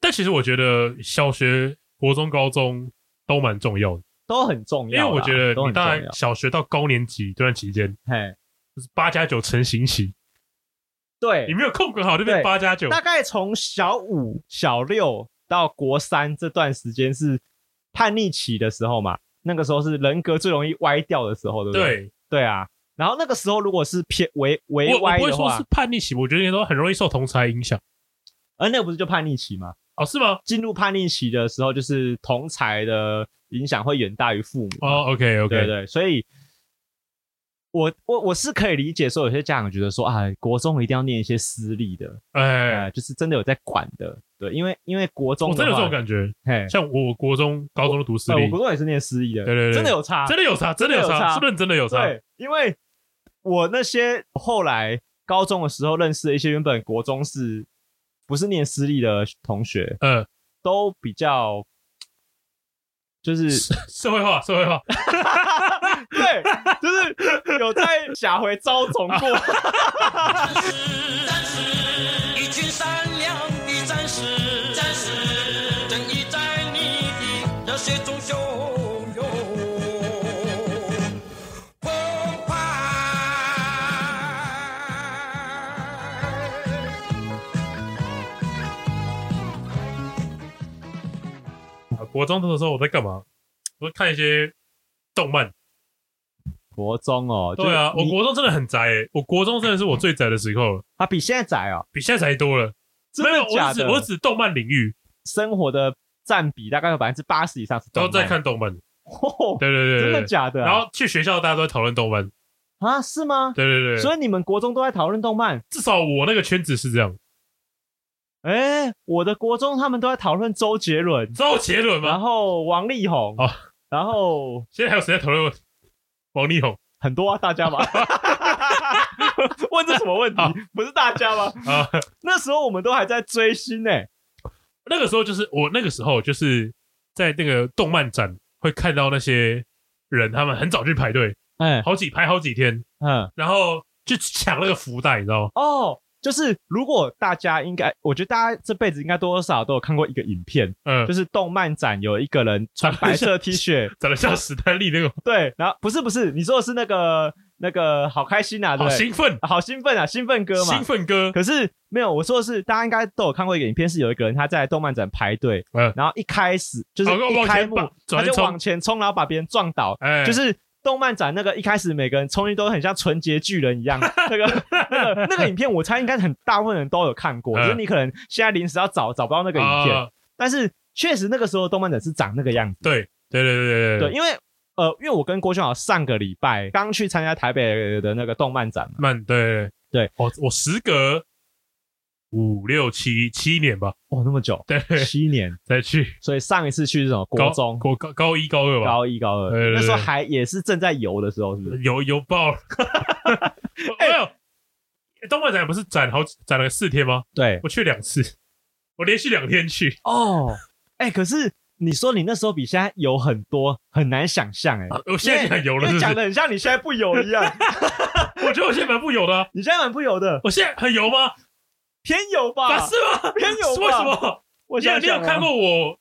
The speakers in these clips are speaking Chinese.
但其实我觉得小学、国中、高中都蛮重要的，都很重要。因为我觉得你大概小学到高年级这段期间，嘿，就是八加九成型期。对，你没有控管好就变八加九。大概从小五、小六到国三这段时间是叛逆期的时候嘛，那个时候是人格最容易歪掉的时候，对不对？对，对啊。然后那个时候如果是偏为为歪的话，我不会说是叛逆期，我觉得都很容易受同侪影响。而那个不是就叛逆期吗？哦，是吗？进入叛逆期的时候，就是同才的影响会远大于父母。哦，OK，OK，对对，所以我我我是可以理解说，有些家长觉得说，啊，国中一定要念一些私立的，哎，就是真的有在管的，对，因为因为国中我真的有这种感觉，嘿，像我国中、高中都读私立，我国中也是念私立的，对对对，真的有差，真的有差，真的有差，是认真的有差。对，因为我那些后来高中的时候认识的一些原本国中是。不是念私立的同学，嗯，都比较就是社会化，社会化，对，就是有在下回招总过。国中的时候我在干嘛？我在看一些动漫。国中哦，对啊，我国中真的很宅诶，我国中真的是我最宅的时候。啊，比现在宅哦，比现在宅多了。真的假的？没有，我只我只动漫领域生活的占比大概有百分之八十以上是都在看动漫。哦对对对，真的假的？然后去学校大家都在讨论动漫啊？是吗？对对对，所以你们国中都在讨论动漫？至少我那个圈子是这样。哎、欸，我的国中他们都在讨论周杰伦，周杰伦吗？然后王力宏，哦，然后 现在还有谁在讨论王力宏？很多啊，大家嘛。问这什么问题？好不是大家吗？啊，那时候我们都还在追星呢、欸。那个时候就是我那个时候就是在那个动漫展会看到那些人，他们很早去排队，哎、欸，好几排好几天，嗯，然后去抢那个福袋，你知道吗？哦。就是如果大家应该，我觉得大家这辈子应该多多少少都有看过一个影片，嗯，就是动漫展有一个人穿白色 T 恤，长得像史丹利那种，对，然后不是不是，你说的是那个那个好开心啊，对，好兴奋，好兴奋啊，兴奋哥嘛，兴奋哥。可是没有，我说的是大家应该都有看过一个影片，是有一个人他在动漫展排队，嗯，然后一开始就是一开幕他就往前冲，然后把别人撞倒，哎，就是。动漫展那个一开始每个人冲击都很像纯洁巨人一样，那个那个那个影片我猜应该很大部分人都有看过，就是你可能现在临时要找找不到那个影片，但是确实那个时候动漫展是长那个样子。对对对对对对，因为呃，因为我跟郭俊豪上个礼拜刚去参加台北的那个动漫展嘛，漫对。对，我我时隔。五六七七年吧，哦，那么久，对，七年再去，所以上一次去是什么？国中，国高高一高二吧，高一高二，那时候还也是正在游的时候，是不是？游游爆了，没有，动漫展不是展好展了四天吗？对，我去两次，我连续两天去。哦，哎，可是你说你那时候比现在游很多，很难想象哎，我现在很游了，讲的很像你现在不游一样。我觉得我现在蛮不游的，你现在蛮不游的，我现在很游吗？偏有吧？是吗？偏有吧？为什么？我你有看过我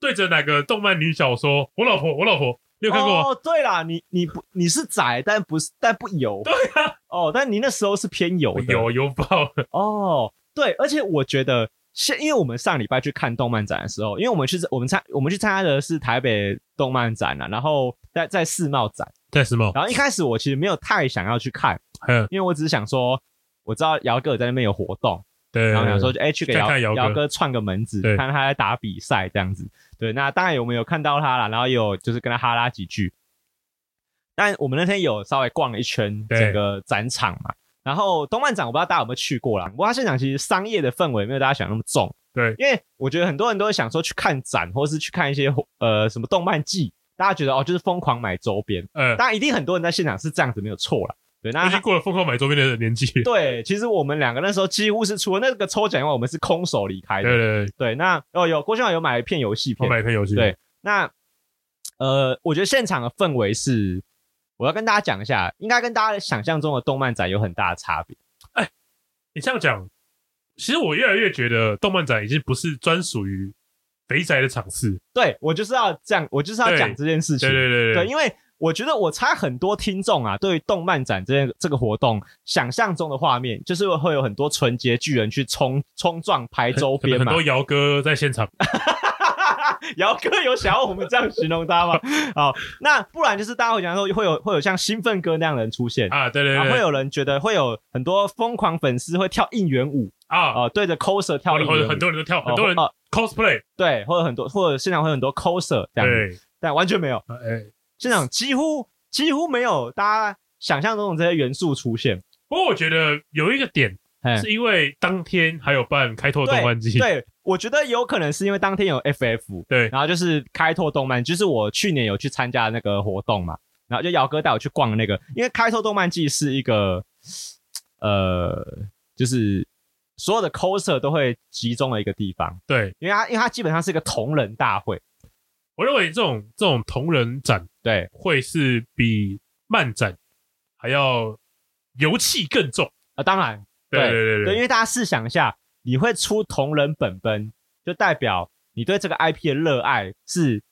对着哪个动漫女小说“我老婆，我老婆”？你有看过吗？哦，对啦，你你不你是宅，但不是但不油。对啊。哦，但你那时候是偏油的，油油爆了。哦，对，而且我觉得现，因为我们上礼拜去看动漫展的时候，因为我们去我们参我们去参加的是台北动漫展啊，然后在在世贸展，在世贸。然后一开始我其实没有太想要去看，嗯，因为我只是想说，我知道姚哥在那边有活动。对，然后想说，哎，去给姚姚哥串个门子，看他在打比赛这样子。对，那当然我们有看到他了，然后有就是跟他哈拉几句。但我们那天有稍微逛了一圈整个展场嘛。然后动漫展我不知道大家有没有去过啦，不过他现场其实商业的氛围没有大家想那么重。对，因为我觉得很多人都会想说去看展，或是去看一些呃什么动漫季，大家觉得哦就是疯狂买周边，嗯，当然一定很多人在现场是这样子没有错啦。对，那已经过了疯狂买周边的年纪。对，其实我们两个那时候几乎是除了那个抽奖以外，我们是空手离开的。对对对，对。那哦有郭兄有买一片游戏片，我买一片游戏。对，那呃，我觉得现场的氛围是，我要跟大家讲一下，应该跟大家想象中的动漫展有很大的差别。哎，你这样讲，其实我越来越觉得动漫展已经不是专属于肥宅的场次。对，我就是要这样，我就是要讲这件事情。对对对对，对，因为。我觉得我猜很多听众啊，对于动漫展这这个活动，想象中的画面就是会有很多纯洁巨人去冲冲撞排周边嘛，很多姚哥在现场。姚哥有想要我们这样形容他吗？好，那不然就是大家会讲说会有会有像兴奋哥那样的人出现啊，对对对，会有人觉得会有很多疯狂粉丝会跳应援舞啊啊，对着 coser 跳应援舞，或者很多人都跳，很多人 cosplay，对，或者很多或者现场会有很多 coser 这样，对，但完全没有，哎。现场几乎几乎没有大家想象中的这些元素出现。不过我觉得有一个点，是因为当天还有办开拓动漫季。对，我觉得有可能是因为当天有 FF。对，然后就是开拓动漫，就是我去年有去参加那个活动嘛，然后就姚哥带我去逛那个，因为开拓动漫季是一个，呃，就是所有的 coser 都会集中的一个地方。对，因为它因为它基本上是一个同人大会。我认为这种这种同人展。对，会是比漫展还要油气更重啊！当然，对对对对，对，因为大家试想一下，你会出同人本本，就代表你对这个 IP 的热爱是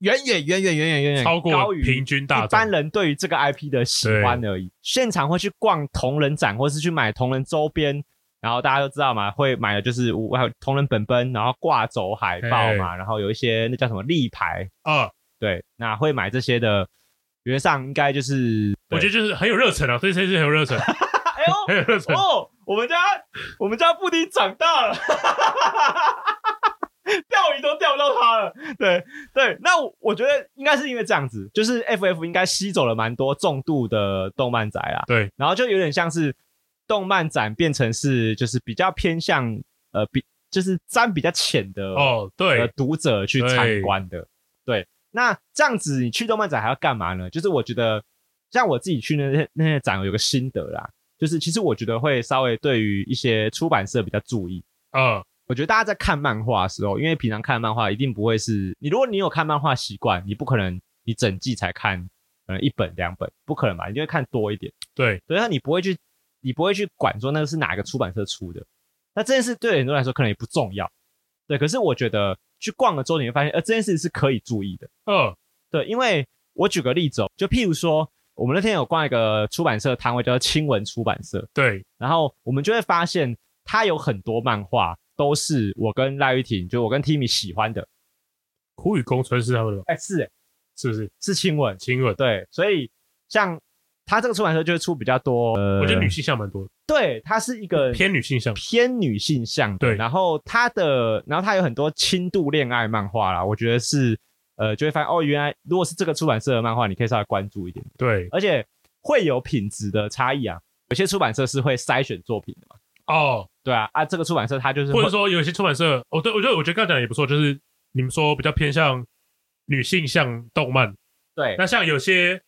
远远远远远远远远超过平均大一般人对于这个 IP 的喜欢而已。现场会去逛同人展，或是去买同人周边。然后大家都知道嘛，会买的就是还有同人本本，然后挂轴海报嘛，然后有一些那叫什么立牌啊。对，那会买这些的，原则上应该就是，我觉得就是很有热忱啊，对这些很有热忱。哎呦，很有热忱哦！我们家我们家布丁长大了，钓鱼都钓不到它了。对对，那我，我觉得应该是因为这样子，就是 FF 应该吸走了蛮多重度的动漫宅啊。对，然后就有点像是动漫展变成是就是比较偏向呃比就是沾比较浅的哦，对，读者去参观的，对。那这样子，你去动漫展还要干嘛呢？就是我觉得，像我自己去那些那些展，有个心得啦，就是其实我觉得会稍微对于一些出版社比较注意。嗯，我觉得大家在看漫画的时候，因为平常看漫画一定不会是你，如果你有看漫画习惯，你不可能你整季才看，可能一本两本，不可能吧？你就会看多一点。对，所以那你不会去，你不会去管说那个是哪个出版社出的。那这件事对很多人来说可能也不重要。对，可是我觉得。去逛了之后，你会发现，呃，这件事是可以注意的。嗯，对，因为我举个例子哦，就譬如说，我们那天有逛一个出版社摊位，叫做青文出版社。对，然后我们就会发现，它有很多漫画都是我跟赖玉婷，就我跟 Timmy 喜欢的。苦雨宫村是他们的？哎，是哎，是不是？是青文，青文。对，所以像。他这个出版社就会出比较多，呃，我觉得女性向蛮多的。对，它是一个偏女性向，偏女性向。对，然后它的，然后它有很多轻度恋爱漫画啦。我觉得是，呃，就会发现哦，原来如果是这个出版社的漫画，你可以稍微关注一点。对，而且会有品质的差异啊。有些出版社是会筛选作品的嘛。哦，对啊，啊，这个出版社它就是，或者说有些出版社，哦，对，我觉得我觉得刚才讲的也不错，就是你们说比较偏向女性向动漫。对，那像有些。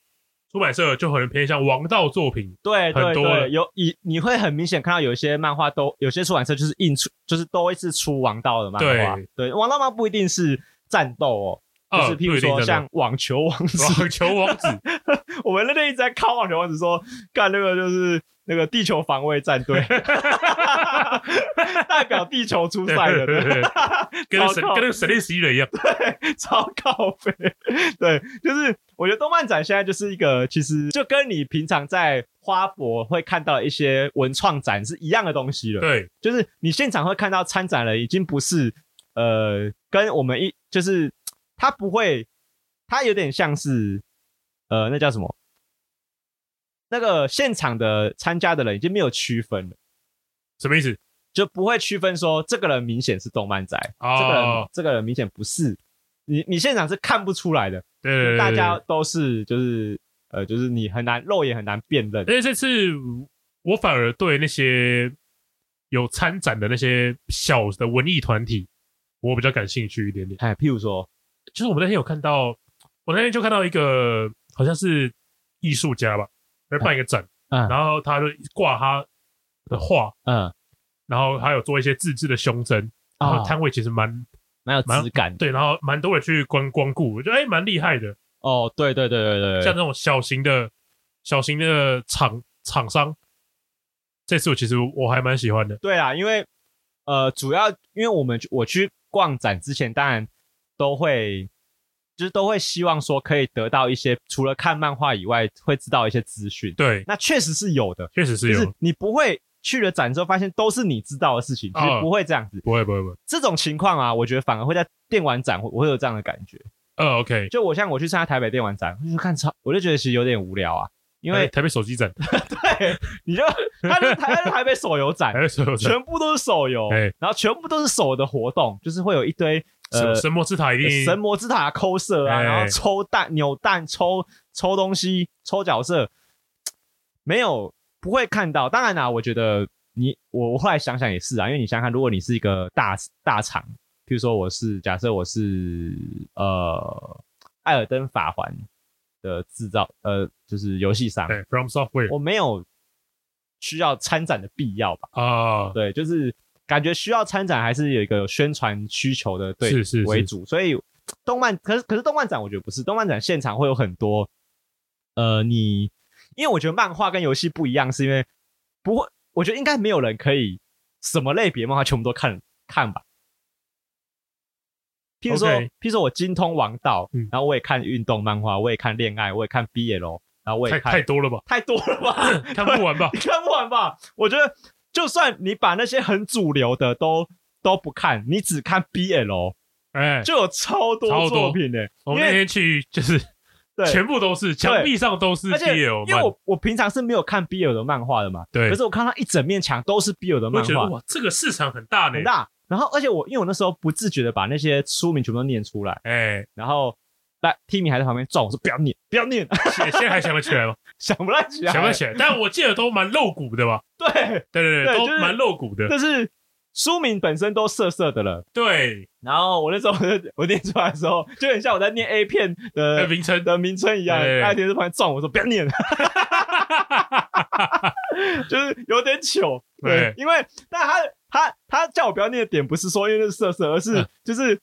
出版社就很偏向王道作品，对，对，对，有你你会很明显看到有一些漫画都有些出版社就是印出，就是都会是出王道的漫画，对，对，王道漫不一定是战斗哦，就是譬如说像网球王子，网球王子，我们那天一直在看网球王子说，干那个就是。那个地球防卫战队 代表地球出赛的，对，跟神跟那个神力十一人一样，对，超靠北，对，就是我觉得动漫展现在就是一个，其实就跟你平常在花博会看到一些文创展是一样的东西了，对，就是你现场会看到参展人已经不是呃，跟我们一就是他不会，他有点像是呃，那叫什么？那个现场的参加的人已经没有区分了，什么意思？就不会区分说这个人明显是动漫宅，哦、这个人这个人明显不是。你你现场是看不出来的，对，对，对，对，大家都是就是呃就是你很难肉眼很难辨认。而且这次我反而对那些有参展的那些小的文艺团体，我比较感兴趣一点点。哎，譬如说，就是我们那天有看到，我那天就看到一个好像是艺术家吧，在办一个展，嗯，然后他就挂他的画，嗯，然后还有做一些自制的胸针，然后摊位其实蛮蛮有质感，对，然后蛮多人去观光顾，我觉得哎蛮厉害的。哦，对对对对对，像这种小型的、小型的厂厂商。这次我其实我还蛮喜欢的。对啊，因为呃，主要因为我们我去逛展之前，当然都会就是都会希望说可以得到一些除了看漫画以外，会知道一些资讯。对，那确实是有的，确实是有。就是你不会去了展之后发现都是你知道的事情，其实不会这样子。哦、不会不会不会。这种情况啊，我觉得反而会在电玩展会我会有这样的感觉。呃、哦、OK。就我像我去参加台北电玩展，我就看超，我就觉得其实有点无聊啊。因为台北手机展，对，你就他是台台北手游展，全部都是手游，然后全部都是手的活动，就是会有一堆呃神魔之塔一定神魔之塔抠色啊，然后抽蛋扭蛋抽抽东西抽角色，没有不会看到。当然啦，我觉得你我我后来想想也是啊，因为你想想看，如果你是一个大大厂，譬如说我是假设我是呃艾尔登法环。的制造，呃，就是游戏商，From Software，我没有需要参展的必要吧？啊，uh, 对，就是感觉需要参展还是有一个有宣传需求的，对，是是为主。所以动漫，可是可是动漫展，我觉得不是动漫展现场会有很多，呃，你因为我觉得漫画跟游戏不一样，是因为不会，我觉得应该没有人可以什么类别漫画全部都看看吧。譬如说，Okay. 譬如说我精通王道，嗯、然后我也看运动漫画，我也看恋爱，我也看 BL，然后我也看太，太多了吧？太多了吧？看不完吧？你 看不完吧？我觉得，就算你把那些很主流的都都不看，你只看 BL，哎，欸、就有超多作品呢、欸。我们那天去就是，对，全部都是墙壁上都是 BL，因为我我平常是没有看 BL 的漫画的嘛，对。可是我看到一整面墙都是 BL 的漫画，哇，这个市场很大呢、欸，很大。然后，而且我因为我那时候不自觉的把那些书名全部都念出来，哎、欸，然后来 Timmy 还在旁边撞我说不要念，不要念。现在还想得起来吗？想不太起来，想不起来。但我记得都蛮露骨的吧？对，对对对，对都蛮露骨的。但是书名本身都涩涩的了。对。然后我那时候我 就我念出来的时候，就很像我在念 A 片的名称的名称一样。那天在旁边撞我说不要念，就是有点糗。对，因为但他。他他叫我不要念的点不是说因为是色色，而是就是、嗯、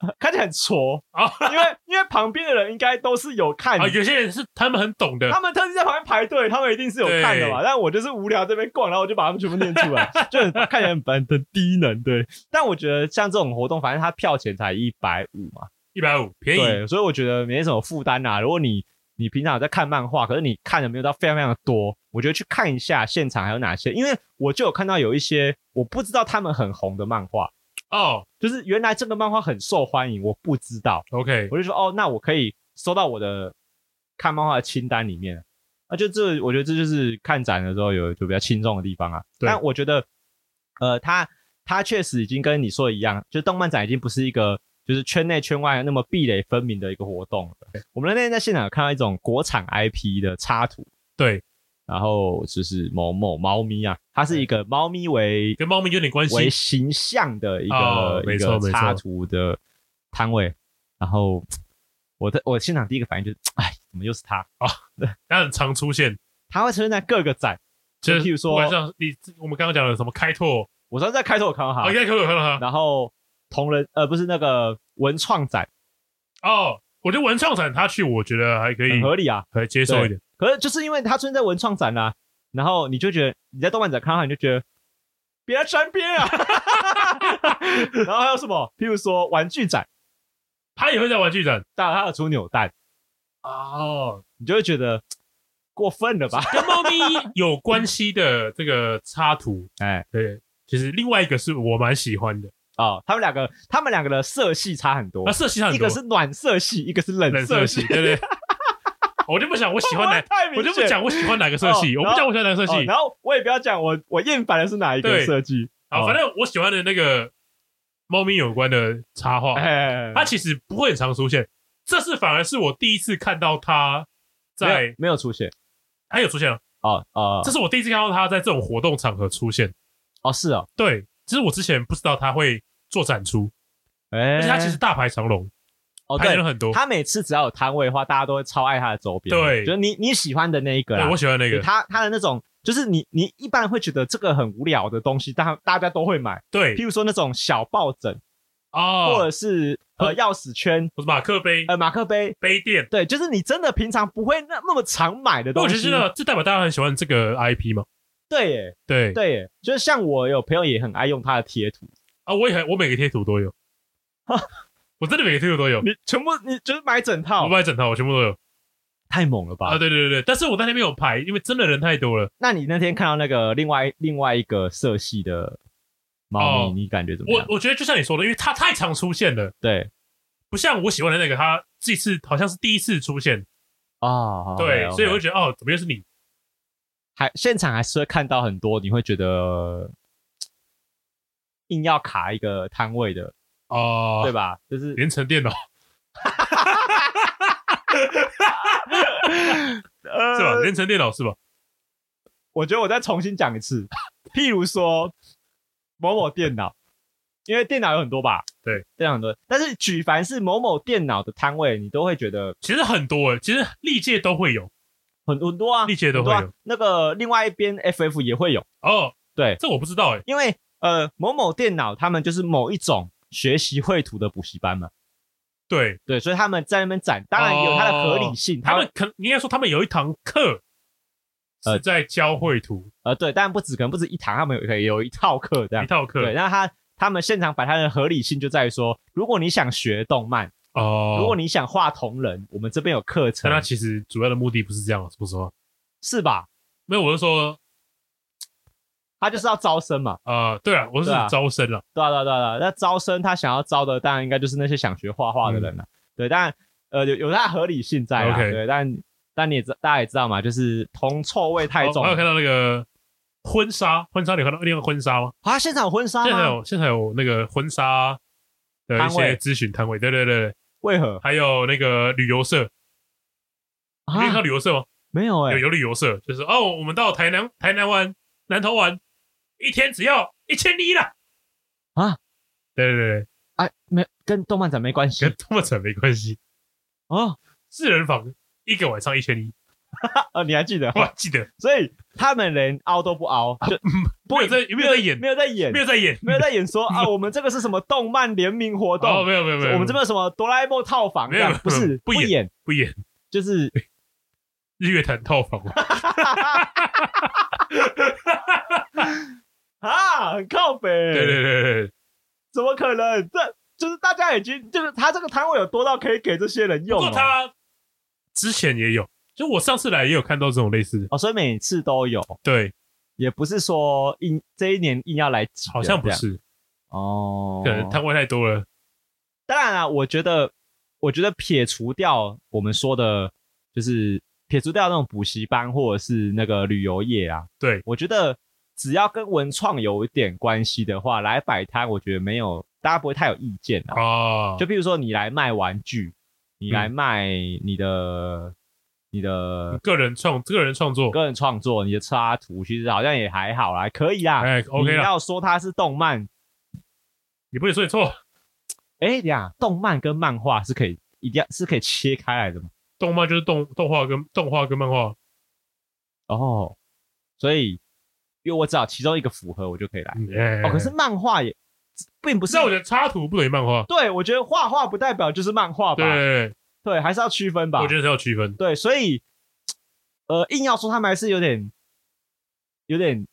看起来很挫。啊，哦、因为因为旁边的人应该都是有看，啊，有些人是他们很懂的，他们特地在旁边排队，他们一定是有看的嘛。但我就是无聊这边逛，然后我就把他们全部念出来，就很看起来很很很低能。对，但我觉得像这种活动，反正他票钱才一百五嘛，一百五便宜，对，所以我觉得没什么负担呐。如果你你平常有在看漫画，可是你看的没有到非常非常的多，我觉得去看一下现场还有哪些，因为我就有看到有一些我不知道他们很红的漫画哦，就是原来这个漫画很受欢迎，我不知道。OK，我就说哦，那我可以收到我的看漫画的清单里面。那就这，我觉得这就是看展的时候有就比较轻重的地方啊。对但我觉得，呃，他他确实已经跟你说的一样，就是动漫展已经不是一个。就是圈内圈外那么壁垒分明的一个活动。我们那天在现场有看到一种国产 IP 的插图，对，然后就是某某猫咪啊，它是一个猫咪为跟猫咪有点关系。为形象的一个、哦、一个插图的摊位。然后 我的我现场第一个反应就是，哎，怎么又是它？啊？对，它很常出现，它会出现在各个展，就譬如说，像你我们刚刚讲的什么开拓，我上次在开拓我看到它，哦，开拓我看到它，然后。同人呃不是那个文创展。哦，我觉得文创展他去我觉得还可以，很合理啊，可以接受一点。可是就是因为他出现在文创展啦、啊，然后你就觉得你在动漫展看到他，你就觉得别沾边啊。然后还有什么？譬如说玩具展，他也会在玩具展，当然他有出扭蛋哦，你就会觉得过分了吧？跟猫咪有关系的这个插图，哎，对，其实另外一个是我蛮喜欢的。哦，他们两个，他们两个的色系差很多。啊，色系差很多，一个是暖色系，一个是冷色系，对对。我就不想我喜欢哪，我就不讲我喜欢哪个色系，我不讲我喜欢哪个色系。然后我也不要讲我我厌烦的是哪一个设计。好，反正我喜欢的那个猫咪有关的插画，它其实不会很常出现。这次反而是我第一次看到它在没有出现，它有出现了。哦哦，这是我第一次看到它在这种活动场合出现。哦，是哦，对，其实我之前不知道它会做展出，哎，而且它其实大排长龙，哦，排人很多。他每次只要有摊位的话，大家都会超爱他的周边，对，就是你你喜欢的那一个，啦，我喜欢那个，他他的那种，就是你你一般会觉得这个很无聊的东西，但大家都会买，对，譬如说那种小抱枕啊，或者是呃钥匙圈，或者马克杯，呃马克杯杯垫，对，就是你真的平常不会那那么常买的东西。我觉得这代表大家很喜欢这个 IP 吗。对耶，对。对耶，就是像我有朋友也很爱用他的贴图。啊，我也很，我每个贴图都有，我真的每个推图都有，你全部你就是买整套，我买整套，我全部都有，太猛了吧？啊，对对对对，但是我那天没有排，因为真的人太多了。那你那天看到那个另外另外一个色系的猫咪，你感觉怎么样？我我觉得就像你说的，因为它太常出现了，对，不像我喜欢的那个，它这次好像是第一次出现啊，对，所以我就觉得哦，怎么又是你？还现场还是会看到很多，你会觉得 硬要卡一个摊位的哦，对吧？就是连成电脑，是吧？连成电脑是吧？我觉得我再重新讲一次，譬如说某某电脑，因为电脑有很多吧？对，电脑很多，但是举凡是某某电脑的摊位，你都会觉得其实很多诶，其实历届都会有。很很多啊，历届都会有、啊。那个另外一边 FF 也会有哦。对，这我不知道哎。因为呃某某电脑他们就是某一种学习绘图的补习班嘛。对对，所以他们在那边展，当然也有它的合理性。哦、他们可能应该说他们有一堂课是在教绘图。呃，对，当然不止，可能不止一堂，他们有有一套课这样。一套课。对，然后他他们现场摆摊的合理性就在于说，如果你想学动漫。哦，如果你想画同人，我们这边有课程。那他其实主要的目的不是这样，说实话，是吧？没有，我是说，他就是要招生嘛。啊、呃，对啊，我是招生了。对啊，对啊，对啊，那招生他想要招的，当然应该就是那些想学画画的人了、嗯。对，但呃有有它合理性在啊。Okay. 对，但但你也知大家也知道嘛，就是铜臭味太重。还有看到那个婚纱，婚纱你看到那个婚纱吗？啊，现场有婚纱吗？现场有，现场有那个婚纱的一些咨询摊位。对对对。为何？还有那个旅游社，啊、你有看到旅游社吗？没有哎、欸，有有旅游社，就是哦，我们到台南台南玩，南投玩，一天只要一千一了啊！对对对，哎、啊，没跟动漫展没关系，跟动漫展没关系哦，四人房一个晚上一千一。哦，你还记得？我还记得，所以他们连凹都不凹，就不有在有没有在演？没有在演，没有在演，没有在演。说啊，我们这个是什么动漫联名活动？哦，没有没有没有，我们这边什么哆啦 A 梦套房？没有，不是不演不演，就是日月潭套房。啊，很靠北。对对对对，怎么可能？这就是大家已经就是他这个摊位有多到可以给这些人用。不过他之前也有。就我上次来也有看到这种类似的哦，所以每次都有。对，也不是说硬这一年硬要来，好像不是哦，可能摊位太多了。当然了，我觉得，我觉得撇除掉我们说的，就是撇除掉那种补习班或者是那个旅游业啊，对，我觉得只要跟文创有一点关系的话，来摆摊，我觉得没有大家不会太有意见啊。哦，就比如说你来卖玩具，你来卖你的。嗯你的个人创个人创作，个人创作，你的插图其实好像也还好啦，可以啦。哎，OK 啦。你要说它是动漫，你不会说你错。哎，等下，动漫跟漫画是可以一定要是可以切开来的嘛？动漫就是动动画跟动画跟漫画。哦，所以因为我只要其中一个符合，我就可以来。嗯、哦，可是漫画也并不是。那我觉得插图不等于漫画。对，我觉得画画不代表就是漫画吧。对，对，还是要区分吧。我觉得是要区分。对，所以，呃，硬要说他们还是有点，有点，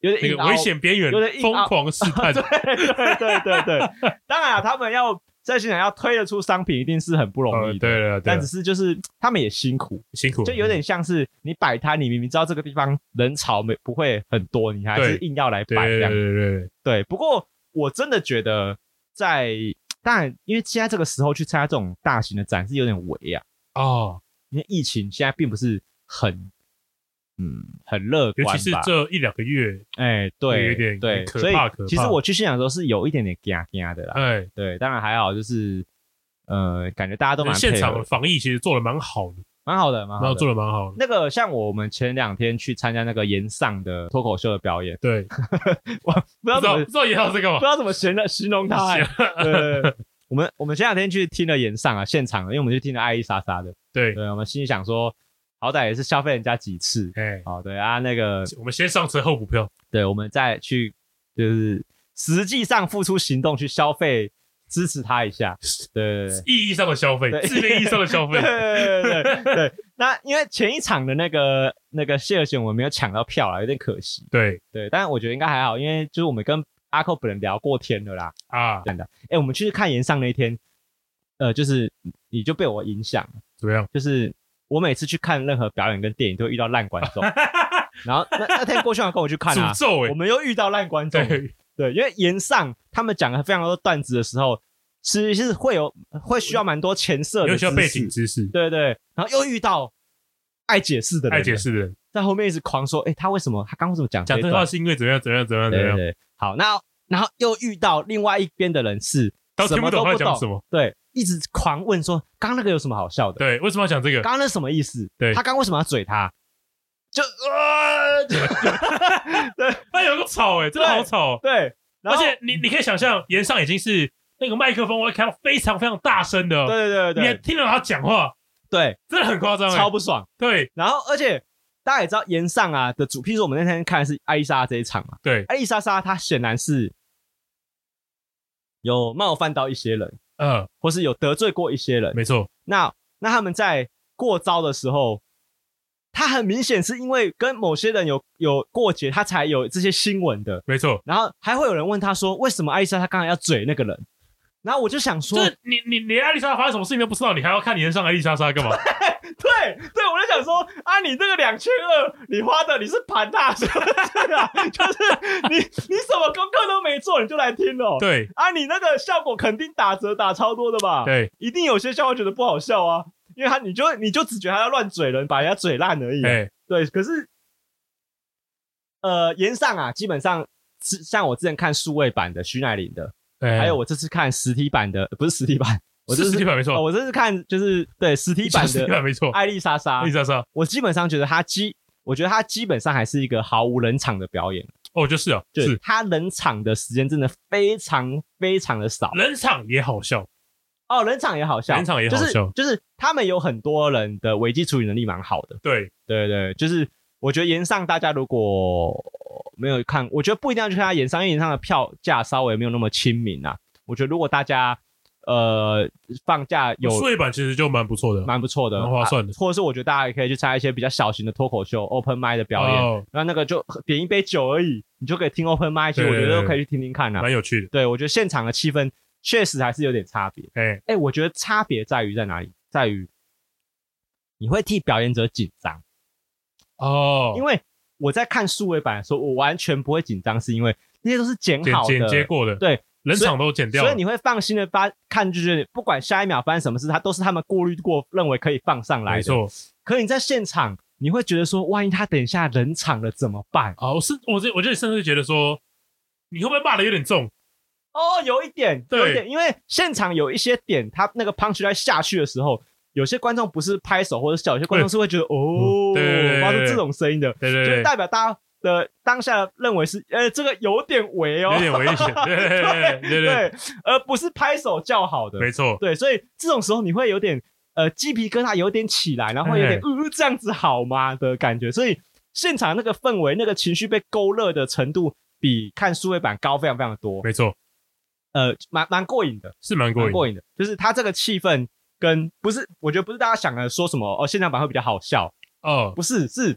有点、那个、危险边缘，有点疯狂试探。对对对对对。当然了，他们要在现场要推得出商品，一定是很不容易的。呃、对，对，对，但只是就是他们也辛苦，辛苦，就有点像是你摆摊，你明明知道这个地方人潮没不会很多，你还是硬要来摆这样。对对对对，对。对，不过我真的觉得在。当然，因为现在这个时候去参加这种大型的展是有点违啊。哦，因为疫情现在并不是很，嗯，很乐观吧。尤其是这一两个月，哎、欸，对，有点对，可怕，可怕。其实我去现场的时候是有一点点惊惊的啦。哎、欸，对，当然还好，就是呃，感觉大家都蛮。现场的防疫其实做的蛮好的。蛮好的，蛮好的，做的蛮好的。那个像我们前两天去参加那个岩上的脱口秀的表演，对，我不知道怎么不知道炎上是干嘛，不知道怎么形容形容他。对，对，对，我们我们前两天去听了岩上啊，现场，因为我们去听了艾莉莎莎的，对，对，我们心里想说，好歹也是消费人家几次，哎，好，对啊，那个我们先上车后补票，对，我们再去就是实际上付出行动去消费。支持他一下，对，意义上的消费，字面意义上的消费，对对对对。那因为前一场的那个那个谢尔贤，我们没有抢到票啊，有点可惜。对对，但是我觉得应该还好，因为就是我们跟阿寇本人聊过天了啦。啊，真的。哎，我们去看岩上那一天，呃，就是你就被我影响了，怎么样？就是我每次去看任何表演跟电影，都会遇到烂观众。然后那那天郭秀阳跟我去看啊，诅咒哎，我们又遇到烂观众。对，因为炎上他们讲了非常多段子的时候，其实是会有会需要蛮多前设的，有需要背景知识，对对对。然后又遇到爱解释的人，爱解释的人在后面一直狂说，哎，他为什么他刚为什么讲讲这话是因为怎样怎样怎样怎样？对对。好，那然后又遇到另外一边的人是什么都不懂，什么对，一直狂问说，刚刚那个有什么好笑的？对，为什么要讲这个？刚刚那什么意思？对，他刚为什么要嘴他？就 啊，对，他有个吵哎，真的好吵，对。而且你你可以想象，岩上已经是那个麦克风会开到非常非常大声的，对对对对，你还听得到他讲话，对，真的很夸张，超不爽。对，然后而且大家也知道，岩上啊的主，譬如说我们那天看的是艾丽莎这一场嘛，对，艾丽莎莎她显然是有冒犯到一些人，嗯，或是有得罪过一些人，没错。那那他们在过招的时候。他很明显是因为跟某些人有有过节，他才有这些新闻的，没错。然后还会有人问他说：“为什么艾丽莎她刚才要嘴那个人？”然后我就想说：“就是你你连艾丽莎发生什么事情都不知道，你还要看炎上艾丽莎莎干嘛？” 对对，我就想说啊，你这个两千二，你花的你是盘大是啊，就是你你什么功课都没做，你就来听了。对啊，你那个效果肯定打折打超多的吧？对，一定有些笑话觉得不好笑啊。因为他，你就你就只觉得他要乱嘴人，把人家嘴烂而已、啊。欸、对。可是，呃，言上啊，基本上是像我之前看数位版的徐乃麟的，欸、还有我这次看实体版的，不是实体版，我这是实体版没错、哦。我这次看就是对实体版的，实体版没错。艾丽莎莎，艾丽莎莎，我基本上觉得她基，我觉得她基本上还是一个毫无冷场的表演。哦，就是啊，就是她冷场的时间真的非常非常的少，冷场也好笑。哦，冷场也好笑，冷场也好笑，就是就是他们有很多人的危机处理能力蛮好的。对对对，就是我觉得炎上大家如果没有看，我觉得不一定要去看他炎上，因为炎上的票价稍微没有那么亲民啊。我觉得如果大家呃放假有数位版，其实就蛮不错的，蛮不错的，蛮划算的。或者是我觉得大家也可以去参加一些比较小型的脱口秀 open mic 的表演，然后那个就点一杯酒而已，你就可以听 open mic，其实我觉得都可以去听听看啊，蛮有趣的。对，我觉得现场的气氛。确实还是有点差别，哎哎、我觉得差别在于在哪里？在于你会替表演者紧张哦，因为我在看数位版的时候，我完全不会紧张，是因为那些都是剪好的、剪接过的，对，冷场都剪掉了，所以你会放心的发看，就是不管下一秒发生什么事，它都是他们过滤过，认为可以放上来的。没错，可你在现场，你会觉得说，万一他等一下冷场了怎么办？哦，我是我这我这里甚至觉得说，你会不会骂的有点重？哦，有一点，有一点，因为现场有一些点，他那个 punchline 下去的时候，有些观众不是拍手或者笑，有些观众是会觉得哦，发出这种声音的，对对对，就代表大家的当下认为是，呃，这个有点危哦，有点危险，对对对对，而不是拍手叫好的，没错，对，所以这种时候你会有点呃鸡皮疙瘩有点起来，然后有点呃这样子好吗的感觉，所以现场那个氛围、那个情绪被勾勒的程度，比看数位版高非常非常的多，没错。呃，蛮蛮过瘾的，是蛮过瘾，过瘾的，就是他这个气氛跟不是，我觉得不是大家想的说什么哦，现场版会比较好笑哦，不是，是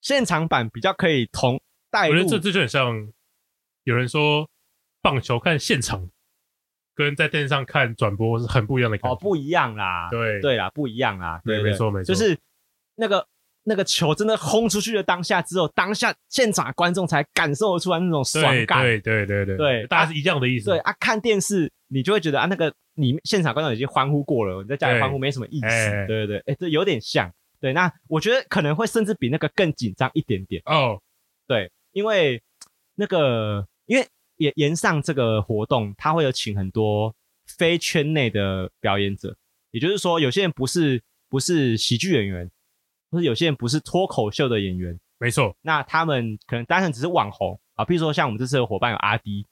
现场版比较可以同带入。我觉得这这就很像有人说棒球看现场跟在电视上看转播是很不一样的感觉，哦，不一样啦，对对啦，不一样啦，对，没错没错，就是那个。那个球真的轰出去的当下，只有当下现场的观众才感受得出来那种爽感。对对对对对，大家是一样的意思。对啊，看电视你就会觉得啊，那个你现场观众已经欢呼过了，你在家里欢呼没什么意思。对对对，哎，这有点像。对，那我觉得可能会甚至比那个更紧张一点点。哦，对，因为那个因为延延上这个活动，他会有请很多非圈内的表演者，也就是说，有些人不是。不是喜剧演员，或者有些人不是脱口秀的演员，没错。那他们可能单纯只是网红啊，比如说像我们这次的伙伴有阿迪，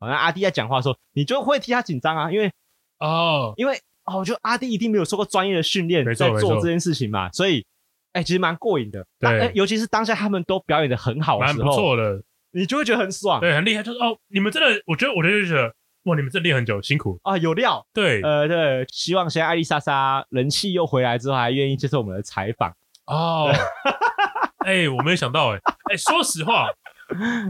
好像阿迪在讲话的时候，你就会替他紧张啊，因为哦，因为哦，我觉得阿弟一定没有受过专业的训练在做这件事情嘛，所以哎、欸，其实蛮过瘾的。对、欸，尤其是当下他们都表演的很好的时候，蛮不错的，你就会觉得很爽，对，很厉害。就是哦，你们真的，我觉得，我就觉得。哇！你们真的练很久，辛苦啊！有料，对，呃，对，希望现在艾丽莎莎人气又回来之后，还愿意接受我们的采访哦。哎、欸，我没有想到、欸，哎，哎，说实话，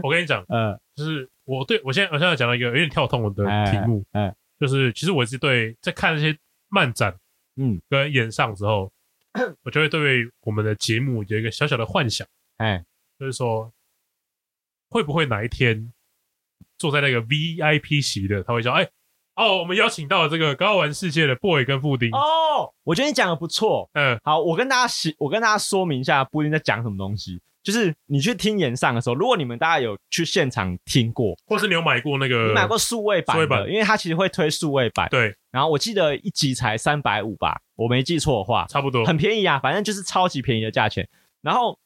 我跟你讲，呃，就是我对我现在我现在讲了一个有点跳痛的题目，哎、欸欸，就是其实我是对在看这些漫展，嗯，跟演上之后，嗯、我就会对我们的节目有一个小小的幻想，哎、欸，就是说会不会哪一天。坐在那个 VIP 席的，他会说：“哎、欸，哦，我们邀请到了这个高玩世界的 boy 跟布丁哦，我觉得你讲的不错。嗯，好，我跟大家我跟大家说明一下布丁在讲什么东西。就是你去听演上的时候，如果你们大家有去现场听过，或是你有买过那个，你买过数位版的，版因为他其实会推数位版。对，然后我记得一集才三百五吧，我没记错的话，差不多，很便宜啊，反正就是超级便宜的价钱。然后，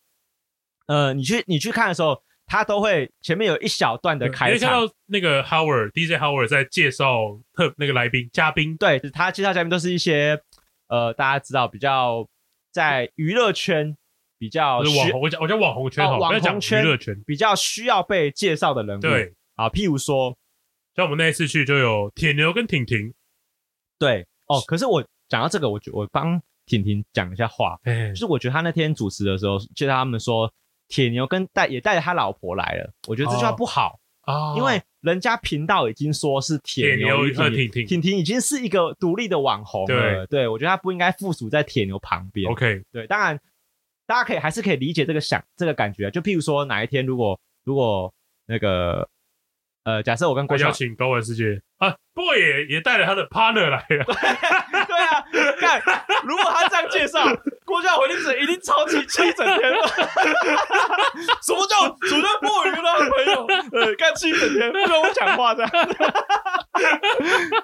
呃，你去你去看的时候。他都会前面有一小段的开场，你看到那个 Howard DJ Howard 在介绍特那个来宾嘉宾，对，他介绍嘉宾都是一些呃大家知道比较在娱乐圈比较网红，我叫我叫网红圈哈，网红圈娱乐圈。比较需要被介绍的人物，对。啊，譬如说像我们那一次去就有铁牛跟婷婷，对哦，可是我讲到这个，我觉我帮婷婷讲一下话，就是我觉得他那天主持的时候，介绍他们说。铁牛跟带也带着他老婆来了，我觉得这句话不好啊，因为人家频道已经说是铁牛与婷婷，婷婷已经是一个独立的网红了，对，对我觉得他不应该附属在铁牛旁边。OK，对，当然大家可以还是可以理解这个想这个感觉，就譬如说哪一天如果如果那个。呃，假设我跟郭邀请高玩世界啊，boy 也也带了他的 partner 来了。对，啊，看，如果他这样介绍，郭笑回力子一定超级气一整天了。什么叫主任 boy 跟他的朋友？呃，干气一整天，不跟我讲话这样。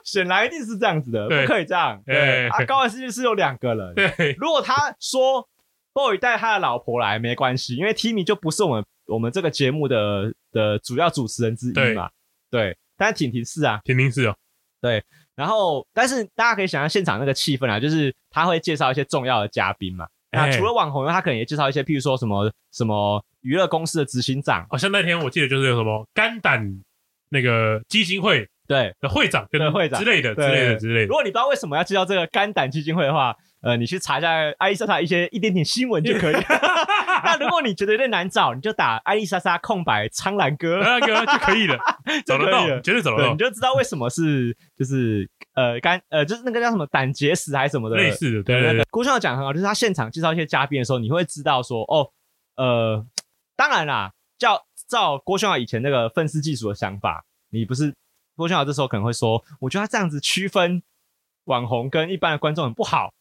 显然一定是这样子的，不可以这样。对啊，高玩世界是有两个人。对，如果他说 boy 带他的老婆来没关系，因为 Timmy 就不是我们。我们这个节目的的主要主持人之一嘛，对，但是婷婷是啊，婷婷是哦，对，然后但是大家可以想象现场那个气氛啊，就是他会介绍一些重要的嘉宾嘛，那除了网红呢，他可能也介绍一些，譬如说什么什么娱乐公司的执行长，好像那天我记得就是有什么肝胆那个基金会对的会长跟会长之类的之类的之类的。如果你不知道为什么要介绍这个肝胆基金会的话，呃，你去查一下艾丽莎莎一些一点点新闻就可以。那如果你觉得有点难找，你就打艾丽莎莎空白苍兰哥，苍蓝鸽就可以了，找得到，绝对找得到，你就知道为什么是就是呃肝呃就是那个叫什么胆结石还是什么的类似的。对对对，郭襄讲很好，就是他现场介绍一些嘉宾的时候，你会知道说哦呃，当然啦，叫照郭襄以前那个愤世嫉俗的想法，你不是郭襄这时候可能会说，我觉得他这样子区分。网红跟一般的观众很不好，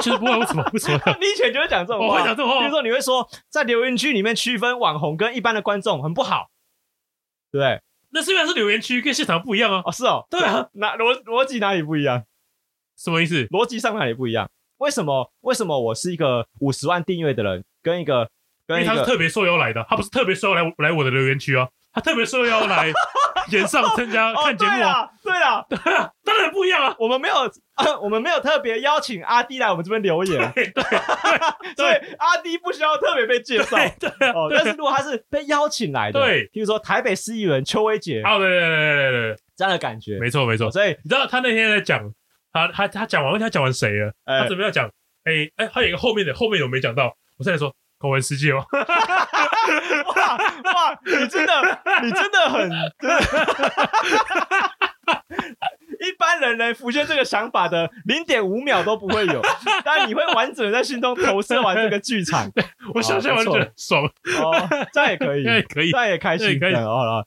其 实不会，为什么？为什么？你以前就会讲这种话，我会讲这种话。比如说，你会说在留言区里面区分网红跟一般的观众很不好，对不对？那是因为是留言区跟现场不一样啊。哦，是哦，对啊，哪逻逻辑哪里不一样？什么意思？逻辑上哪里不一样？为什么？为什么我是一个五十万订阅的人，跟一个跟一个因为他是特别受邀来的，他不是特别受邀来来我的留言区啊，他特别受邀来。演上参加看节目啊？对啊，对啊，当然不一样啊！我们没有，我们没有特别邀请阿弟来我们这边留言，对对，所以阿滴不需要特别被介绍，对哦。但是如果他是被邀请来的，对，譬如说台北市议员邱威杰，哦，对对对对对，这样的感觉，没错没错。所以你知道他那天在讲，他他他讲完，他讲完谁了？他准备要讲，哎哎，还有一个后面的，后面有没讲到？我现在说。高玩世界哦！哇哇，你真的，你真的很，一般人能浮现这个想法的零点五秒都不会有，但你会完整的在心中投射完这个剧场。我想象完全爽哦，这样也可以，可以，这样也开心，可以哦。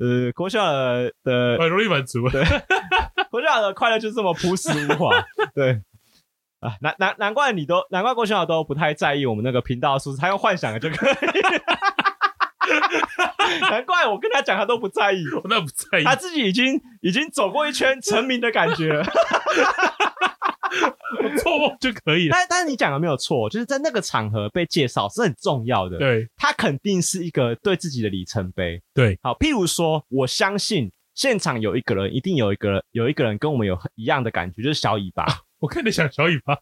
呃，郭笑的很容易满足，对，郭笑的快乐就是这么朴实无华，对。啊，难难难怪你都难怪郭勋都不太在意我们那个频道数字，他用幻想的就可以。难怪我跟他讲，他都不在意，我那不在意，他自己已经已经走过一圈成名的感觉了。做梦就可以了。但但是你讲的没有错，就是在那个场合被介绍是很重要的。对，他肯定是一个对自己的里程碑。对，好，譬如说，我相信现场有一个人，一定有一个人，有一个人跟我们有一样的感觉，就是小尾巴。我看你想小尾巴。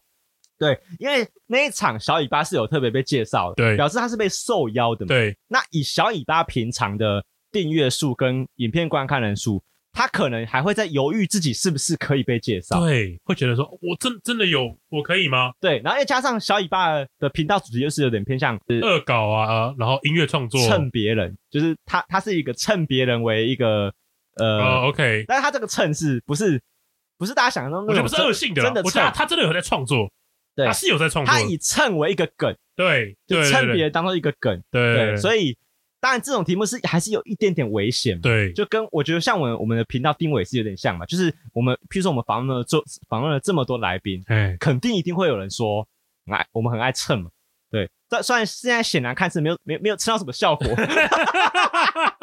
对，因为那一场小尾巴是有特别被介绍的，对，表示他是被受邀的嘛。对，那以小尾巴平常的订阅数跟影片观看人数，他可能还会在犹豫自己是不是可以被介绍。对，会觉得说，我真真的有我可以吗？对，然后又加上小尾巴的频道主题又是有点偏向恶搞啊，然后音乐创作蹭别人，就是他他是一个蹭别人为一个呃、哦、OK，但是他这个蹭是不是不是大家想象中的？我觉得不是恶性的，真的，我他真的有在创作。对，他是有在创作，他以蹭为一个梗，对，就蹭别人当做一个梗，对，所以当然这种题目是还是有一点点危险，对，就跟我觉得像我们我们的频道定位是有点像嘛，就是我们譬如说我们访问了做访问了这么多来宾，哎，肯定一定会有人说，爱我们很爱蹭嘛，对，但虽然现在显然看似没有没有没有蹭到什么效果，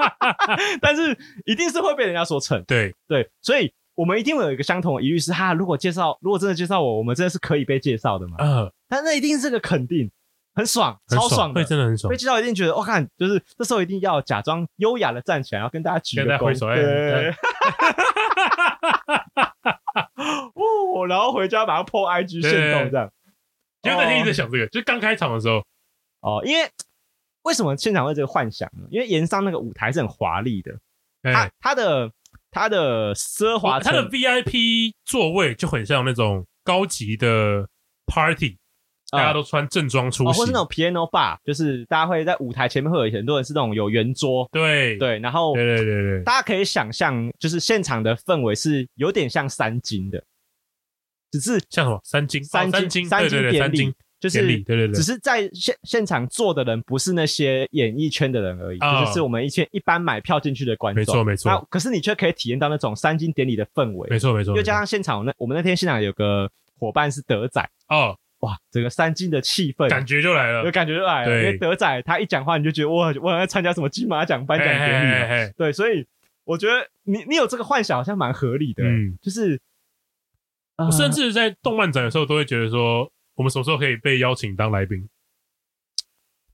但是一定是会被人家说蹭，对对，所以。我们一定会有一个相同的疑虑是，哈，如果介绍，如果真的介绍我，我们真的是可以被介绍的嘛？嗯、呃，但那一定是个肯定，很爽，超爽的，会真的很爽。被介绍一定觉得，我、哦、看就是这时候一定要假装优雅的站起来，然后跟大家举个躬，对，哦，然后回家马上 po IG 限动这样。因为那天一直在想这个，就刚开场的时候，哦，因为为什么现场会这个幻想呢？因为岩上那个舞台是很华丽的，它它的。它的奢华，它的 VIP 座位就很像那种高级的 party，、嗯、大家都穿正装出席，哦，或是那种 piano bar，就是大家会在舞台前面会有很多人是那种有圆桌，对。对，然后对对对对，大家可以想象，就是现场的氛围是有点像三金的，只是像什么？三金三金。三金典礼。就是，对对对，只是在现现场坐的人不是那些演艺圈的人而已，哦、就是是我们一些一般买票进去的观众。没错没错。那可是你却可以体验到那种三金典礼的氛围。没错没错。又加上现场那我们那天现场有个伙伴是德仔哦，哇，整个三金的气氛感觉就来了，有感觉就来了。因为德仔他一讲话你就觉得哇，我好像参加什么金马奖颁奖典礼。嘿嘿嘿对，所以我觉得你你有这个幻想好像蛮合理的。嗯，就是、呃、我甚至在动漫展的时候都会觉得说。我们什么时候可以被邀请当来宾？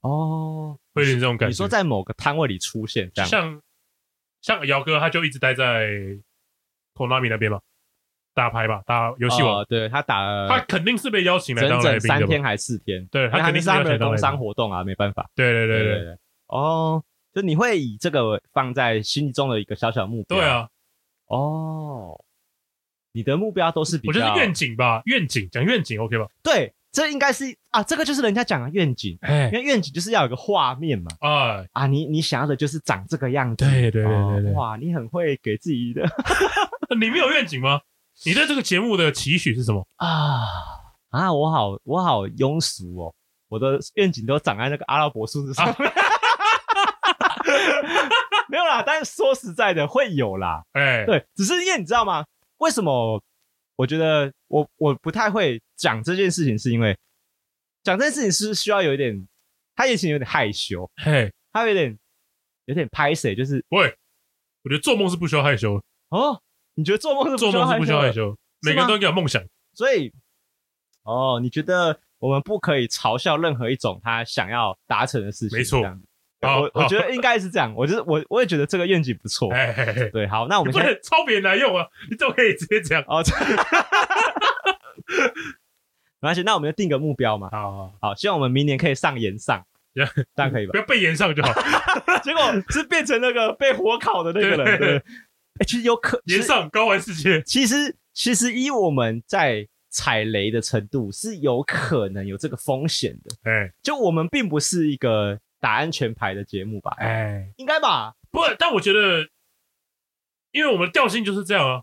哦，会有点这种感觉。你说在某个摊位里出现，这样像像姚哥，他就一直待在 Konami 那边嘛，打牌吧，打游戏王。哦、对他打了，他肯定是被邀请来当来宾的。三天还是四天？对他肯定是他们的工商活动啊，没办法。对对对对对，对。哦，就你会以这个放在心中的一个小小目标。对啊。哦。你的目标都是比较，我觉得是愿景吧，愿景讲愿景 OK 吧？对，这应该是啊，这个就是人家讲的愿景，哎，因为愿景就是要有个画面嘛，啊啊，你你想要的就是长这个样子，对对对对对，哇，你很会给自己的，你没有愿景吗？你对这个节目的期许是什么？啊啊？我好我好庸俗哦，我的愿景都长在那个阿拉伯数字上。面，没有啦，但是说实在的会有啦，哎，对，只是因为你知道吗？为什么我觉得我我不太会讲这件事情？是因为讲这件事情是需要有一点，他以前有点害羞，嘿，他有点有点拍谁，就是喂。我觉得做梦是不需要害羞哦。你觉得做梦是做梦是不需要害羞？每个人都应该有梦想，所以哦，你觉得我们不可以嘲笑任何一种他想要达成的事情？没错。我我觉得应该是这样，我就是我我也觉得这个愿景不错。哎哎哎，对，好，那我们现在抄别人来用啊，你怎么可以直接这样？哦，没关系，那我们就定个目标嘛。好好好，希望我们明年可以上延上，这样可以吧？不要被延上就好。结果是变成那个被火烤的那个人。对，哎，其实有可延上高玩世界。其实其实以我们在踩雷的程度，是有可能有这个风险的。哎，就我们并不是一个。打安全牌的节目吧，哎、欸，应该吧？不，但我觉得，因为我们的调性就是这样啊，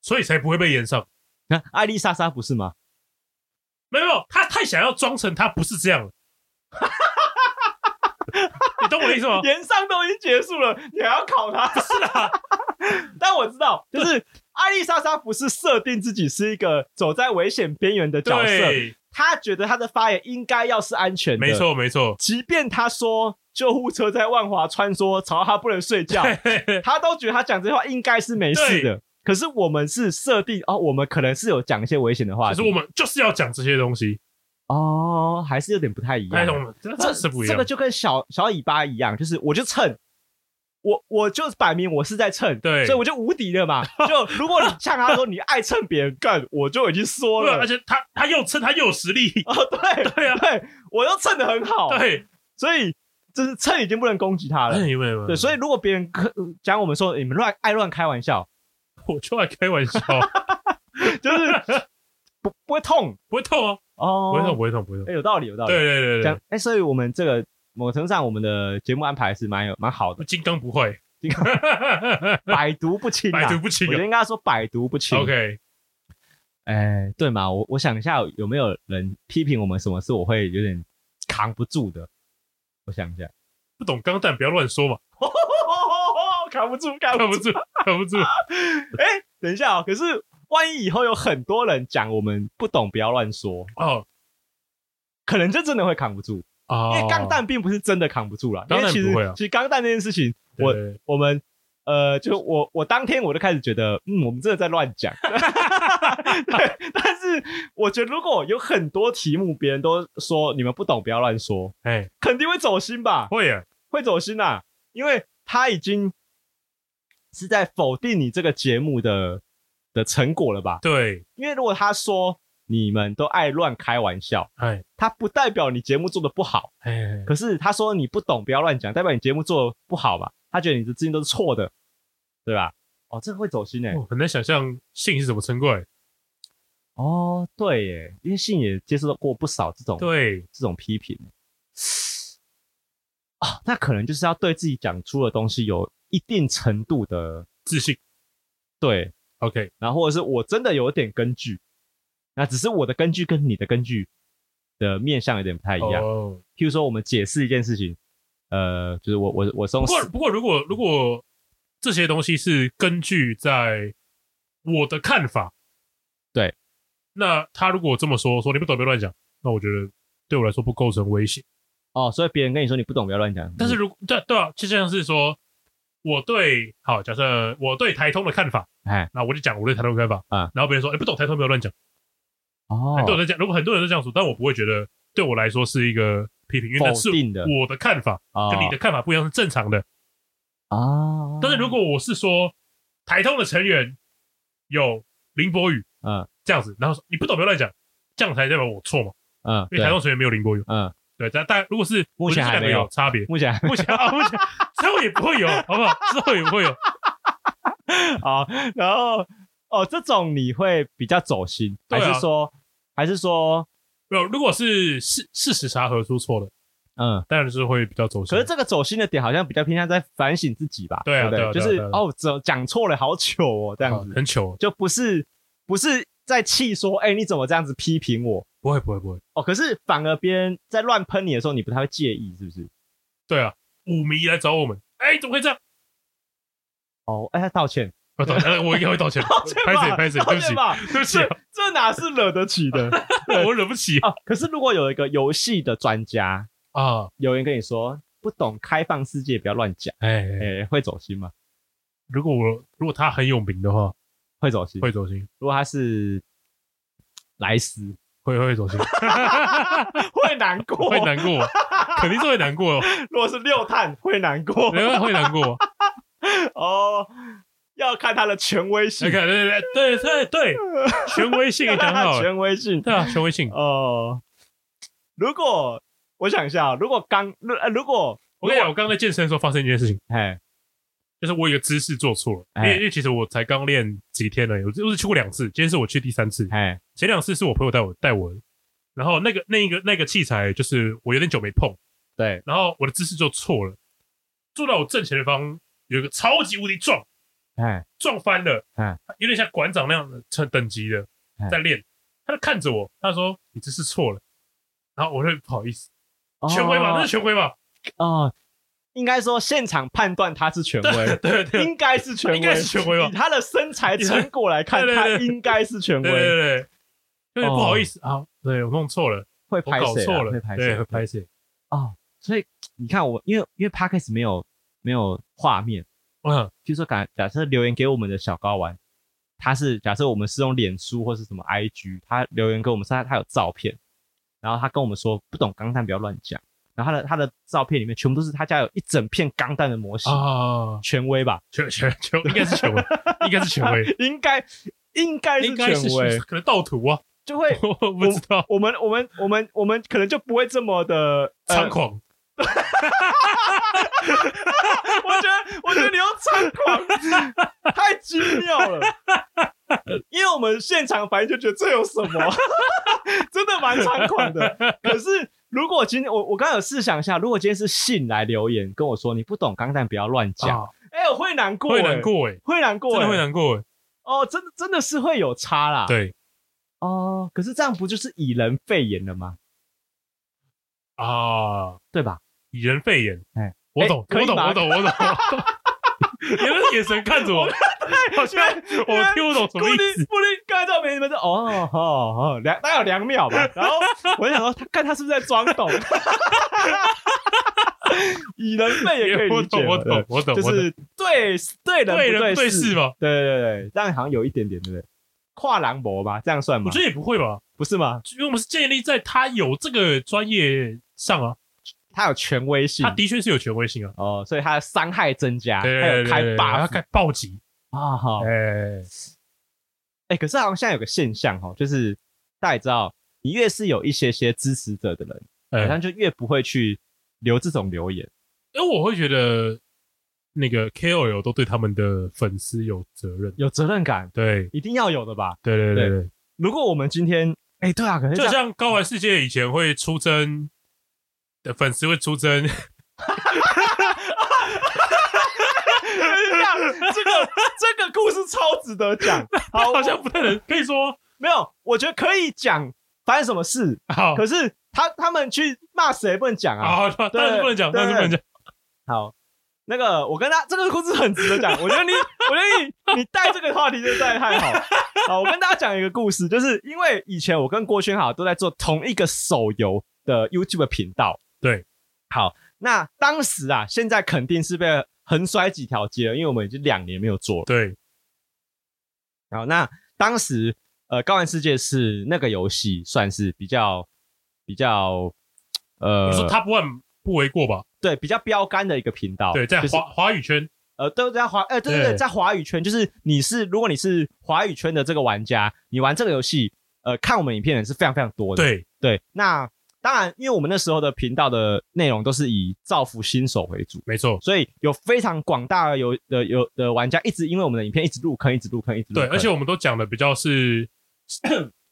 所以才不会被延上。那、啊、艾丽莎莎不是吗？没有，没有，他太想要装成她不是这样了。你懂我的意思吗？延上都已经结束了，你还要考他？不是啊，但我知道，就是艾丽莎莎不是设定自己是一个走在危险边缘的角色。他觉得他的发言应该要是安全的，没错没错。即便他说救护车在万华穿梭，吵到他不能睡觉，他都觉得他讲这话应该是没事的。可是我们是设定哦，我们可能是有讲一些危险的话，可是我们就是要讲这些东西哦，还是有点不太一样。这这是不一样，这个就跟小小尾巴一样，就是我就蹭。我我就是摆明我是在蹭，对，所以我就无敌了嘛。就如果你像他说你爱蹭别人干，我就已经说了，而且他他又蹭，他又有实力哦，对对啊，对，我又蹭的很好，对，所以就是蹭已经不能攻击他了，对，所以如果别人讲我们说你们乱爱乱开玩笑，我就爱开玩笑，就是不不会痛，不会痛哦，哦，不会痛不会痛不会痛，哎，有道理有道理，对对对对，哎，所以我们这个。某程度上，我们的节目安排是蛮有蛮好的。金刚不会，百毒不侵，百毒不侵。我觉得应该说百毒不侵。OK，哎，对嘛？我我想一下，有没有人批评我们什么事，我会有点扛不住的？我想一下，不懂钢弹不要乱说嘛。扛不住，扛不住，扛不住。哎，等一下哦。可是万一以后有很多人讲我们不懂，不要乱说哦，可能就真的会扛不住。因为钢弹并不是真的扛不住了，因为其实其实钢弹这件事情，我我们呃，就我我当天我就开始觉得，嗯，我们真的在乱讲。对，但是我觉得如果有很多题目，别人都说你们不懂，不要乱说，哎，肯定会走心吧？会啊，会走心呐，因为他已经是在否定你这个节目的的成果了吧？对，因为如果他说。你们都爱乱开玩笑，哎，他不代表你节目做的不好，哎，可是他说你不懂，不要乱讲，代表你节目做的不好吧？他觉得你的资金都是错的，对吧？哦，这个会走心哎，很难想象信是怎么撑过来。哦，对耶，因为信也接受过不少这种对这种批评，啊、哦，那可能就是要对自己讲出的东西有一定程度的自信，对，OK，然后或者是我真的有点根据。那只是我的根据跟你的根据的面向有点不太一样。Oh. 譬如说，我们解释一件事情，呃，就是我我我说，不过不过，如果如果这些东西是根据在我的看法，对，那他如果这么说，说你不懂，别乱讲，那我觉得对我来说不构成威胁。哦，所以别人跟你说你不懂，不要乱讲。但是如果对对啊，就像是说，我对好，假设我对台通的看法，哎，那我就讲我对台通的看法啊，然后别人说，哎，不懂台通，不要乱讲。哦，很多人在讲，如果很多人都这样说，但我不会觉得对我来说是一个批评，因为那是我的。看法，跟你的看法不一样是正常的。啊。但是如果我是说台通的成员有林博宇，嗯，这样子，然后说你不懂不要乱讲，这样才代表我错嘛？嗯，因为台通成员没有林博宇，嗯，对，但但如果是目前还没有。差别，目前 目前啊目前之后也不会有，好不好？之后也不会有。好，然后哦，这种你会比较走心，还是说？还是说，没有，如果是事事实查核出错了，嗯，当然是会比较走心。可是这个走心的点好像比较偏向在反省自己吧？对啊，对啊，就是哦，讲讲错了，好糗哦，这样子，很糗，就不是不是在气说，哎，你怎么这样子批评我？不会，不会，不会。哦，可是反而别人在乱喷你的时候，你不太会介意，是不是？对啊，五迷来找我们，哎，怎么会这样？哦，哎，他道歉。我应该会道歉，拍谁拍谁，对不起，对不起，这哪是惹得起的？我惹不起啊！可是如果有一个游戏的专家啊，有人跟你说不懂开放世界，不要乱讲，哎哎，会走心吗？如果我如果他很有名的话，会走心，会走心。如果他是莱斯，会会走心，会难过，会难过，肯定是会难过。如果是六探，会难过，会难过。哦。要看他的权威性，对对对对对，权威性讲好，权威性，对啊，权威性。哦。如果我想一下，如果刚如果我跟你讲，我刚刚在健身的时候发生一件事情，哎，就是我有一个姿势做错了，因为因为其实我才刚练几天了，我就是去过两次，今天是我去第三次，哎，前两次是我朋友带我带我，然后那个那一个那个器材就是我有点久没碰，对，然后我的姿势就错了，坐到我正前方有一个超级无敌壮。哎，撞翻了！哎，有点像馆长那样的成等级的在练，他就看着我，他说：“你这是错了。”然后我就不好意思，权威吧，那是权威吧。哦，应该说现场判断他是权威，对对，应该是权威，应该是权威吧。以他的身材成果来看，他应该是权威。对对对，不好意思。啊，对我弄错了，会拍错了，会拍对，会拍谁。哦，所以你看我，因为因为 Podcast 没有没有画面。嗯，就说假假设留言给我们的小睾丸，他是假设我们是用脸书或是什么 IG，他留言给我们，他他有照片，然后他跟我们说不懂钢弹不要乱讲。然后他的他的照片里面全部都是他家有一整片钢弹的模型啊，权威吧？权权权应该是权威，应该是权威，应该应该是权威，可能盗图啊，就会我不知道，我们我们我们我们可能就不会这么的猖狂。我觉得我觉得你用猖狂太精妙了，因为我们现场反应就觉得这有什么，真的蛮猖狂的，可是。如果今天我我刚刚有试想一下，如果今天是信来留言跟我说你不懂钢弹不要乱讲，哎、啊，我会难过、欸，会难过、欸，哎，会难过、欸，真的会难过、欸，哦，真的真的是会有差啦，对，哦，可是这样不就是以人废言了吗？啊，对吧？以人肺炎，哎，我懂，我懂，我懂，我懂。你的眼神看着我，好像我听不懂什么意思。布丁刚才照片你们说哦哦哦，两大概有两秒吧。然后我就想说，他看他是不是在装懂？以人肺也可以理解，我懂，我懂，就是对对人对人对事嘛。对对对，这样好像有一点点，对不对？跨栏博吧，这样算吗？我觉得也不会吧，不是吗？因为我们是建立在他有这个专业上啊。他有权威性，他的确是有权威性啊，哦，所以他的伤害增加，对还有开 buff，开暴击。啊，好，哎，哎，可是好像现在有个现象哈，就是大家也知道，你越是有一些些支持者的人，好像就越不会去留这种留言，因为我会觉得那个 KOL 都对他们的粉丝有责任，有责任感，对，一定要有的吧？对对对对，如果我们今天，哎，对啊，可能就像高玩世界以前会出征。的粉丝会出征，这个这个故事超值得讲，好，好像不太能可以说没有，我觉得可以讲发生什么事，好，可是他他们去骂谁不能讲啊，好，当然不能讲，当然不能讲，好，那个我跟他这个故事很值得讲，我觉得你我觉得你你带这个话题就带太好，好，我跟大家讲一个故事，就是因为以前我跟郭轩豪都在做同一个手游的 YouTube 频道。对，好，那当时啊，现在肯定是被横摔几条街了，因为我们已经两年没有做了。对，好，那当时呃，高玩世界是那个游戏算是比较比较呃，你说 Top One 不为过吧？对，比较标杆的一个频道。对，在华、就是、华语圈，呃，都在华，呃，对对对，在华语圈，就是你是如果你是华语圈的这个玩家，你玩这个游戏，呃，看我们影片的人是非常非常多的。对对，那。当然，因为我们那时候的频道的内容都是以造福新手为主，没错，所以有非常广大的有的有的玩家一直因为我们的影片一直入坑，一直入坑，一直入坑。对，而且我们都讲的比较是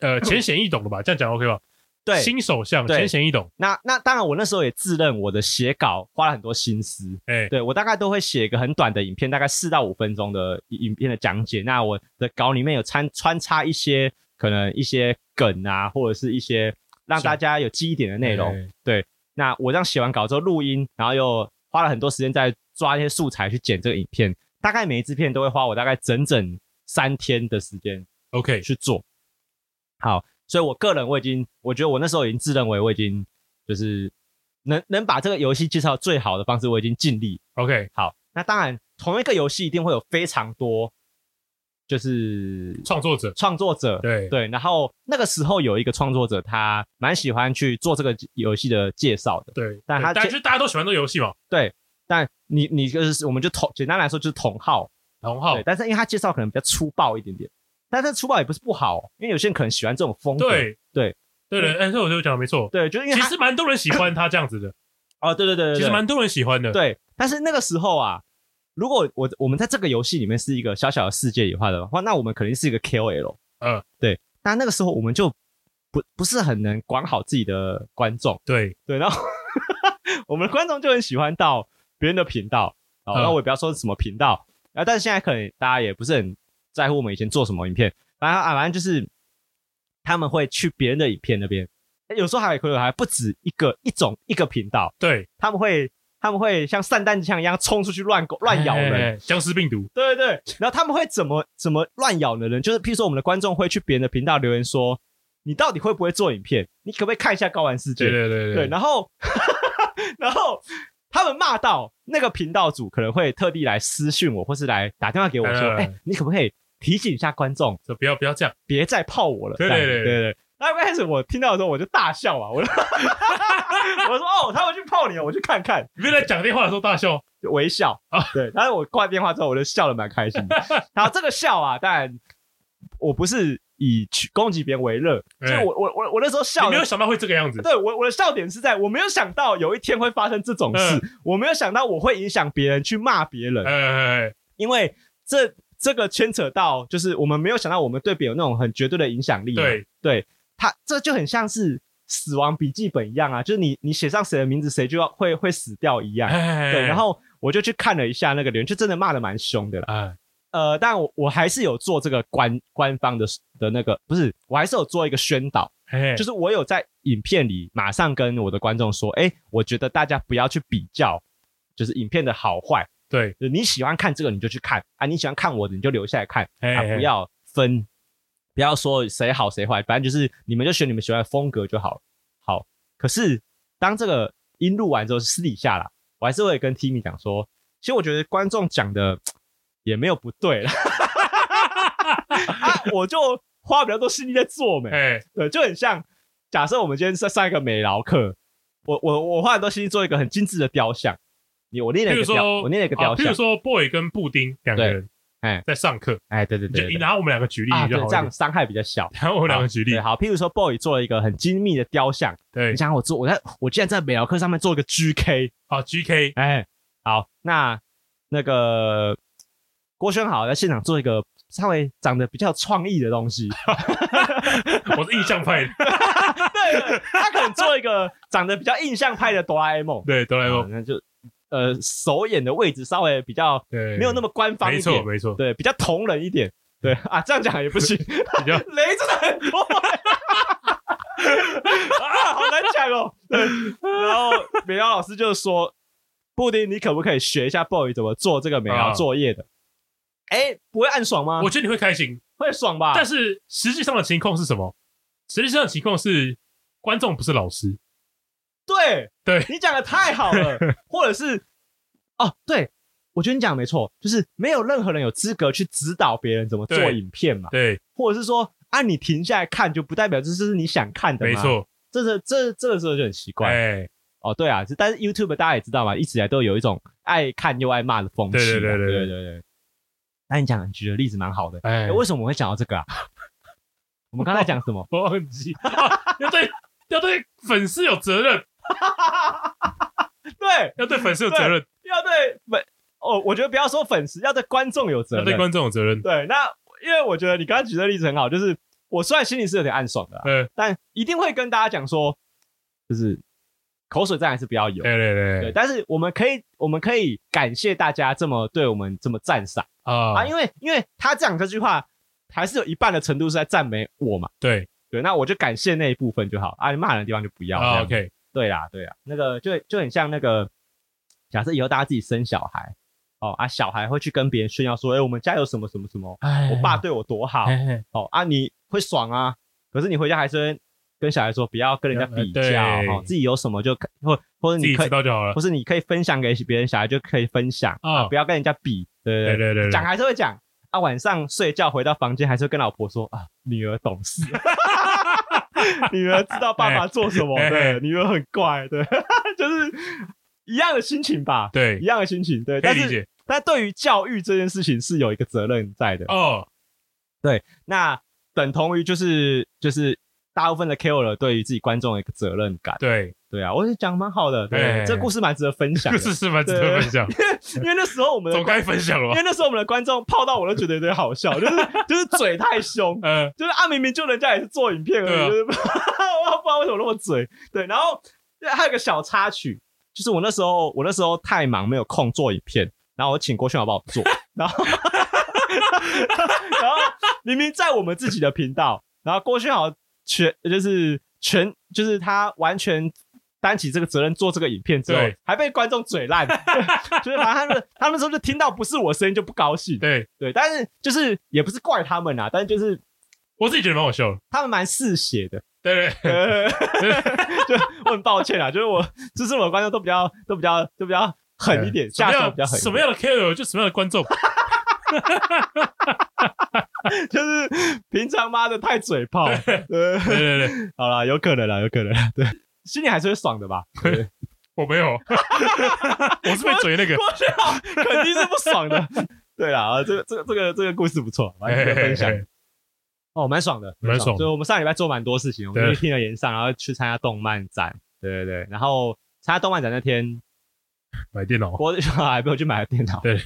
呃浅显易懂的吧？这样讲 OK 吧？对，新手向浅显易懂。那那当然，我那时候也自认我的写稿花了很多心思。哎、欸，对我大概都会写一个很短的影片，大概四到五分钟的影片的讲解。那我的稿里面有穿穿插一些可能一些梗啊，或者是一些。让大家有记忆点的内容，对。那我这样写完稿之后录音，然后又花了很多时间在抓一些素材去剪这个影片。大概每一支片都会花我大概整整三天的时间，OK 去做。好，所以我个人我已经，我觉得我那时候已经自认为我已经就是能能把这个游戏介绍最好的方式，我已经尽力。OK，好。那当然，同一个游戏一定会有非常多。就是创作者，创作者，对对。然后那个时候有一个创作者，他蛮喜欢去做这个游戏的介绍的，对。但他但是大家都喜欢这个游戏嘛，对。但你你就是我们就同简单来说就是同号，同号。但是因为他介绍可能比较粗暴一点点，但是粗暴也不是不好，因为有些人可能喜欢这种风格，对对对对。哎，这我就讲的没错，对，就是因为其实蛮多人喜欢他这样子的，哦，对对对，其实蛮多人喜欢的，对。但是那个时候啊。如果我我们在这个游戏里面是一个小小的世界里话的话，那我们肯定是一个 KOL。嗯，对。但那个时候我们就不不是很能管好自己的观众。对对，然后 我们的观众就很喜欢到别人的频道。好，那、嗯、我也不要说是什么频道。然后但是现在可能大家也不是很在乎我们以前做什么影片。反正啊，反正就是他们会去别人的影片那边。有时候还有可能还不止一个一种一个频道。对，他们会。他们会像散弹枪一样冲出去乱狗乱咬人，僵尸病毒。对对对，然后他们会怎么怎么乱咬的人？就是譬如说，我们的观众会去别人的频道留言说：“你到底会不会做影片？你可不可以看一下高玩世界？”对对对对，对。然后，然后他们骂到那个频道主可能会特地来私讯我，或是来打电话给我说：“哎、欸，你可不可以提醒一下观众，说不要不要这样，别再泡我了。对对对对对。那刚开始我听到的时候，我就大笑啊！我就我说哦，他们去泡你了，我去看看。你别在讲电话的时候大笑，微笑啊。对，但是我挂电话之后，我就笑得蛮开心的。然后这个笑啊，当然我不是以去攻击别人为乐，就我我我我那时候笑，你没有想到会这个样子。对我我的笑点是在我没有想到有一天会发生这种事，我没有想到我会影响别人去骂别人，因为这这个牵扯到就是我们没有想到我们对别人有那种很绝对的影响力。对对。他这就很像是死亡笔记本一样啊，就是你你写上谁的名字，谁就要会会死掉一样。对，然后我就去看了一下那个留言，就真的骂的蛮凶的了。呃，但我我还是有做这个官官方的的那个，不是，我还是有做一个宣导，就是我有在影片里马上跟我的观众说，哎，我觉得大家不要去比较，就是影片的好坏。对，你喜欢看这个你就去看啊，你喜欢看我的你就留下来看啊，不要分。不要说谁好谁坏，反正就是你们就选你们喜欢的风格就好。好，可是当这个音录完之后，私底下啦，我还是会跟 Timmy 讲说，其实我觉得观众讲的也没有不对了，啊，我就花比较多心力在做没，欸、对，就很像假设我们今天上上一个美劳课，我我我花很多心力做一个很精致的雕像，你我练了一个雕，我练了一个雕像，比如说 Boy 跟布丁两个人。哎，在上课，哎，对对对，你拿我们两个举例就好，这样伤害比较小。然后我们两个举例，好，譬如说，boy 做了一个很精密的雕像，对，你想我做，我在我竟然在美疗课上面做一个 GK，啊，GK，哎，好，那那个郭轩豪在现场做一个稍微长得比较创意的东西，我是印象派的，对，他可能做一个长得比较印象派的哆啦 A 梦，对，哆啦 A 梦，那就。呃，首演的位置稍微比较没有那么官方一点，没错没错，对，比较同人一点，对啊，这样讲也不行，比较雷真的很多，啊，好难讲哦。对，然后美瑶老师就说：“布丁，你可不可以学一下 boy 怎么做这个美瑶作业的？”哎，不会暗爽吗？我觉得你会开心，会爽吧？但是实际上的情况是什么？实际上的情况是观众不是老师。对，对。你讲的太好了，或者是哦，对，我觉得你讲的没错，就是没有任何人有资格去指导别人怎么做影片嘛，对，对或者是说，啊，你停下来看就不代表这是你想看的，没错，这是这这个时候就很奇怪，哎，哦，对啊，但是 YouTube 大家也知道嘛，一直以来都有一种爱看又爱骂的风气，对对对对对。对对。那你讲举的例子蛮好的，哎，为什么我会讲到这个啊？我们刚才讲什么？我忘记，要对 要对粉丝有责任。哈哈哈！对，要对粉丝有责任，要对粉哦，我觉得不要说粉丝，要对观众有责任，要对观众有责任。对，那因为我觉得你刚刚举的例子很好，就是我虽然心里是有点暗爽的，对，但一定会跟大家讲说，就是口水战还是不要有，对对对，对。但是我们可以，我们可以感谢大家这么对我们这么赞赏啊啊，因为因为他讲这句话，还是有一半的程度是在赞美我嘛，对对，那我就感谢那一部分就好啊，你骂人的地方就不要，OK。对啦，对啦，那个就就很像那个，假设以后大家自己生小孩，哦啊，小孩会去跟别人炫耀说，哎，我们家有什么什么什么，我爸对我多好，哦啊，你会爽啊，可是你回家还是会跟小孩说，不要跟人家比较，哦，自己有什么就或或者你可以，或是你可以分享给别人，小孩就可以分享啊，不要跟人家比，对对对对，讲还是会讲啊，晚上睡觉回到房间还是会跟老婆说啊，女儿懂事。女儿知道爸爸做什么，对，女儿很怪，对，就是一样的心情吧，对，一样的心情，对，但是。但对于教育这件事情是有一个责任在的哦，对，那等同于就是就是大部分的 KOL 对于自己观众的一个责任感，对。对啊，我觉得讲蛮好的，对，这故事蛮值得分享，故事是蛮值得分享，因 为因为那时候我们 总该分享了，因为那时候我们的观众泡到我都觉得有点好笑，就是就是嘴太凶，嗯，就是啊明明就人家也是做影片而已，就是不知道为什么那么嘴，对，然后还有个小插曲，就是我那时候我那时候太忙没有空做影片，然后我请郭勋豪帮我做，然后然后明明在我们自己的频道，然后郭勋豪全就是全就是他完全。担起这个责任做这个影片之后，还被观众嘴烂，就是反正他们他们说就听到不是我声音就不高兴，对。对，但是就是也不是怪他们啊，但是就是我自己觉得蛮好笑的，他们蛮嗜血的，对对，就我很抱歉啊，就是我支持我的观众都比较都比较都比较狠一点，下手比较狠，什么样的 KOL 就什么样的观众，就是平常妈的太嘴炮，对。对。对对，好了，有可能了，有可能，对，心里还是会爽的吧？对，我没有，我是被嘴那个，我去好，肯定是不爽的。对啦，这个这个这个这个故事不错，来跟分享。哦，蛮爽的，蛮爽。所以我们上礼拜做蛮多事情，我们就听了演上，然后去参加动漫展，对对对，然后参加动漫展那天买电脑，我 还没有去买电脑，对。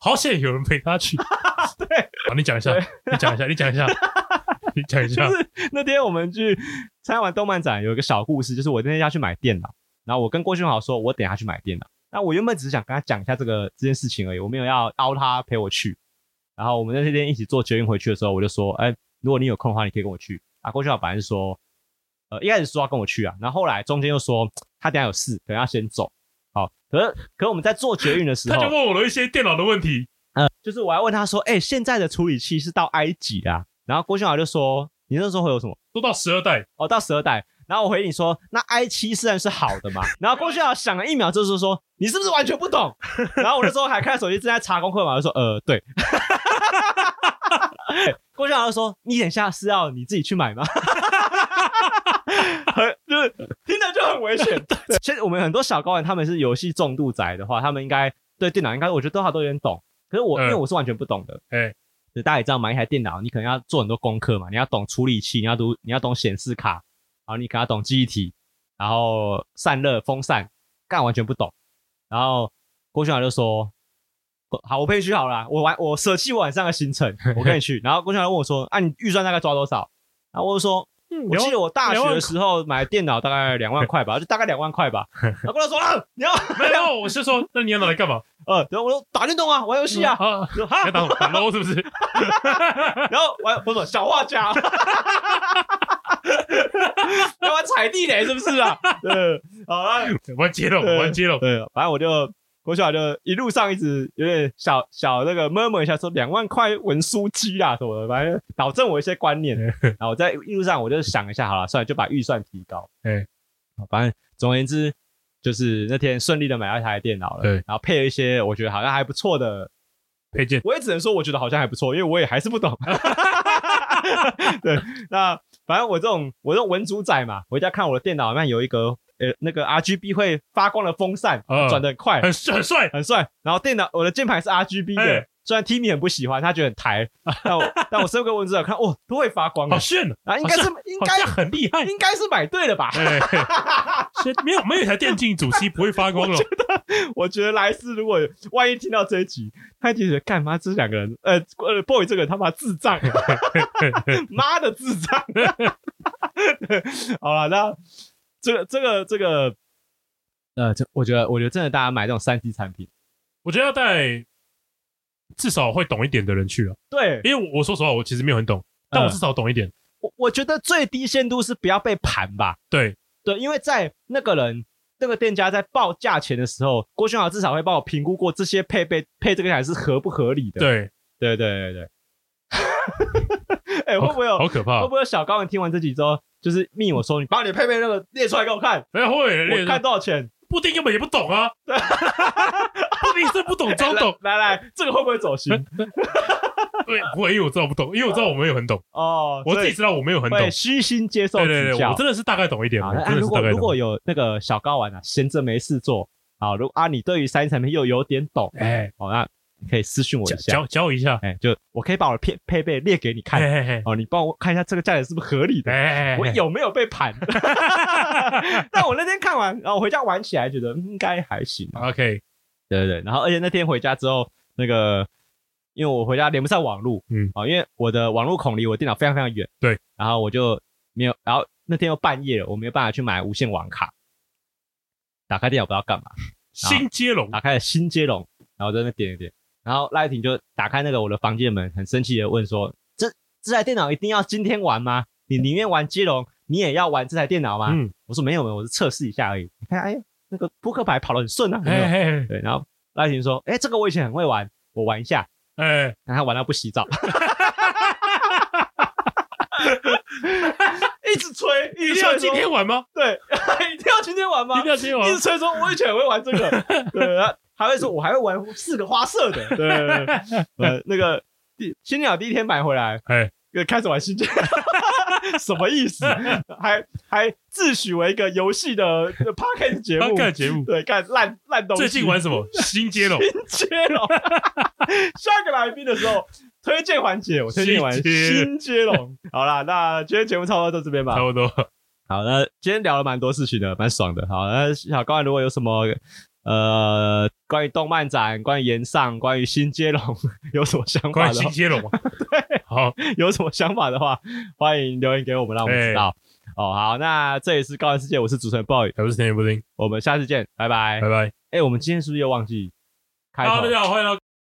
好险有人陪他去，对，好，你讲一下，你讲一下，你讲一下，你讲一下。就是那天我们去参加完动漫展，有一个小故事，就是我那天要去买电脑，然后我跟郭俊豪说，我等下去买电脑。那我原本只是想跟他讲一下这个这件事情而已，我没有要邀他陪我去。然后我们那天一起坐捷运回去的时候，我就说，哎，如果你有空的话，你可以跟我去。啊，郭俊豪本来是说，呃，一开始说要跟我去啊，然后后来中间又说他等下有事，可能要先走。好，可是可是我们在做捷运的时候，他就问我了一些电脑的问题。嗯，就是我还问他说，哎、欸，现在的处理器是到 i 几啊？然后郭俊豪就说，你那时候会有什么？都到十二代哦，到十二代。然后我回你说，那 i 七自然是好的嘛。然后郭旭豪想了一秒，就是说，你是不是完全不懂？然后我那时候还看手机正在查功课嘛，就说，呃，对。郭旭豪就说，你等下是要你自己去买吗？很就是听着就很危险。其实我们很多小高人他们是游戏重度宅的话，他们应该对电脑应该我觉得多少都有点懂。可是我因为我是完全不懂的，哎，大家也知道买一台电脑，你可能要做很多功课嘛，你要懂处理器，你要读，你要懂显示卡，然后你可能要懂记忆体，然后散热、风扇，干完全不懂。然后郭俊豪就说：“好，我陪你去好了，我晚我舍弃晚上的行程，我跟你去。”然后郭俊豪问我说：“啊，你预算大概抓多少？”然后我就说。嗯、我记得我大学的时候买电脑大概两万块吧，就大概两万块吧。然后跟他说啊，你要没有？我是说，那你要拿来干嘛？呃，然后我说打电动啊，玩游戏啊。啊，打打 LOL 是不是？然后玩不是小画家，要玩踩地雷是不是啊？对，好了，玩接龙，玩接龙。对，反正我就。郭小就一路上一直有点小小那个 murmur 一下，说两万块文书机啊什么的，反正导正我一些观念。然后我在一路上我就想一下，好了，算了，就把预算提高。哎，反正总而言之，就是那天顺利的买到一台电脑了。对，然后配了一些我觉得好像还不错的配件。我也只能说我觉得好像还不错，因为我也还是不懂。对，那反正我这种我这种文主仔嘛，回家看我的电脑里面有一个。呃，那个 R G B 会发光的风扇，转的很快，很帅，很帅，很帅。然后电脑，我的键盘是 R G B 的，虽然 Timmy 很不喜欢，他觉得很台，但我但我身为个文字看，哦，都会发光，好炫啊！应该是应该很厉害，应该是买对了吧？没有没有一台电竞主机不会发光了。我觉得，我觉得莱斯如果万一听到这一集，他就觉得干嘛？这两个人，呃呃，boy 这个他妈智障，妈的智障。好了，那。这个这个这个，呃，这我觉得，我觉得真的，大家买这种三 C 产品，我觉得要带至少会懂一点的人去了。对，因为我，我说实话，我其实没有很懂，但我至少懂一点。呃、我我觉得最低限度是不要被盘吧。对对，因为在那个人那个店家在报价钱的时候，郭勋豪至少会帮我评估过这些配备配这个台是合不合理的。对对对对对。哎、欸，会不会有好可怕？会不会有小高人听完这几周？就是密我说，你把你配备那个列出来给我看。没有会，我看多少钱？布丁根本也不懂啊。布丁是不懂装懂。来来，这个会不会走心？对，不会，因为我知道不懂，因为我知道我没有很懂。哦，我自己知道我没有很懂。虚心接受指教。对对对，我真的是大概懂一点。如果如果有那个小高玩啊，闲着没事做，好，如果啊你对于三 C 产品又有点懂，哎，好那。可以私信我一下，教教我一下，哎，就我可以把我的配配备列给你看，哦，你帮我看一下这个价钱是不是合理的，我有没有被盘？但我那天看完，然后我回家玩起来，觉得应该还行。OK，对对对，然后而且那天回家之后，那个因为我回家连不上网络，嗯，啊，因为我的网络孔离我电脑非常非常远，对，然后我就没有，然后那天又半夜了，我没有办法去买无线网卡，打开电脑不知道干嘛，新接龙，打开了新接龙，然后在那点一点。然后赖婷就打开那个我的房间门，很生气的问说：“这这台电脑一定要今天玩吗？你宁愿玩接龙，你也要玩这台电脑吗？”嗯，我说没有没有，我是测试一下而已。你看，哎，那个扑克牌跑得很顺啊。嘿嘿嘿对，然后赖婷说：“哎，这个我以前很会玩，我玩一下。”哎，然后他玩到不洗澡，一直吹，一定要今天玩吗？对，一定要今天玩吗？一定要今天玩。一直吹说：“我以前很会玩这个。”对啊。还会说我还会玩四个花色的，对呃，那个第新鸟第一天买回来，哎，开始玩新接龙，什么意思？还还自诩为一个游戏的 podcast 节目，看节目，对，看烂烂东西。最近玩什么？新接龙，新接龙。下个来宾的时候，推荐环节，我推荐玩新接龙。好啦，那今天节目差不多到这边吧，差不多。好，那今天聊了蛮多事情的，蛮爽的。好，那小高如果有什么呃关于动漫展、关于岩上、关于新接龙有什么想法的？关于新接龙 对，好，有什么想法的话，欢迎留言给我们，让我们知道。哦，好，那这里是高玩世界，我是主持人 boy，我是布丁，我们下次见，拜拜，拜拜。哎、欸，我们今天是不是又忘记开头？大家好，欢迎到。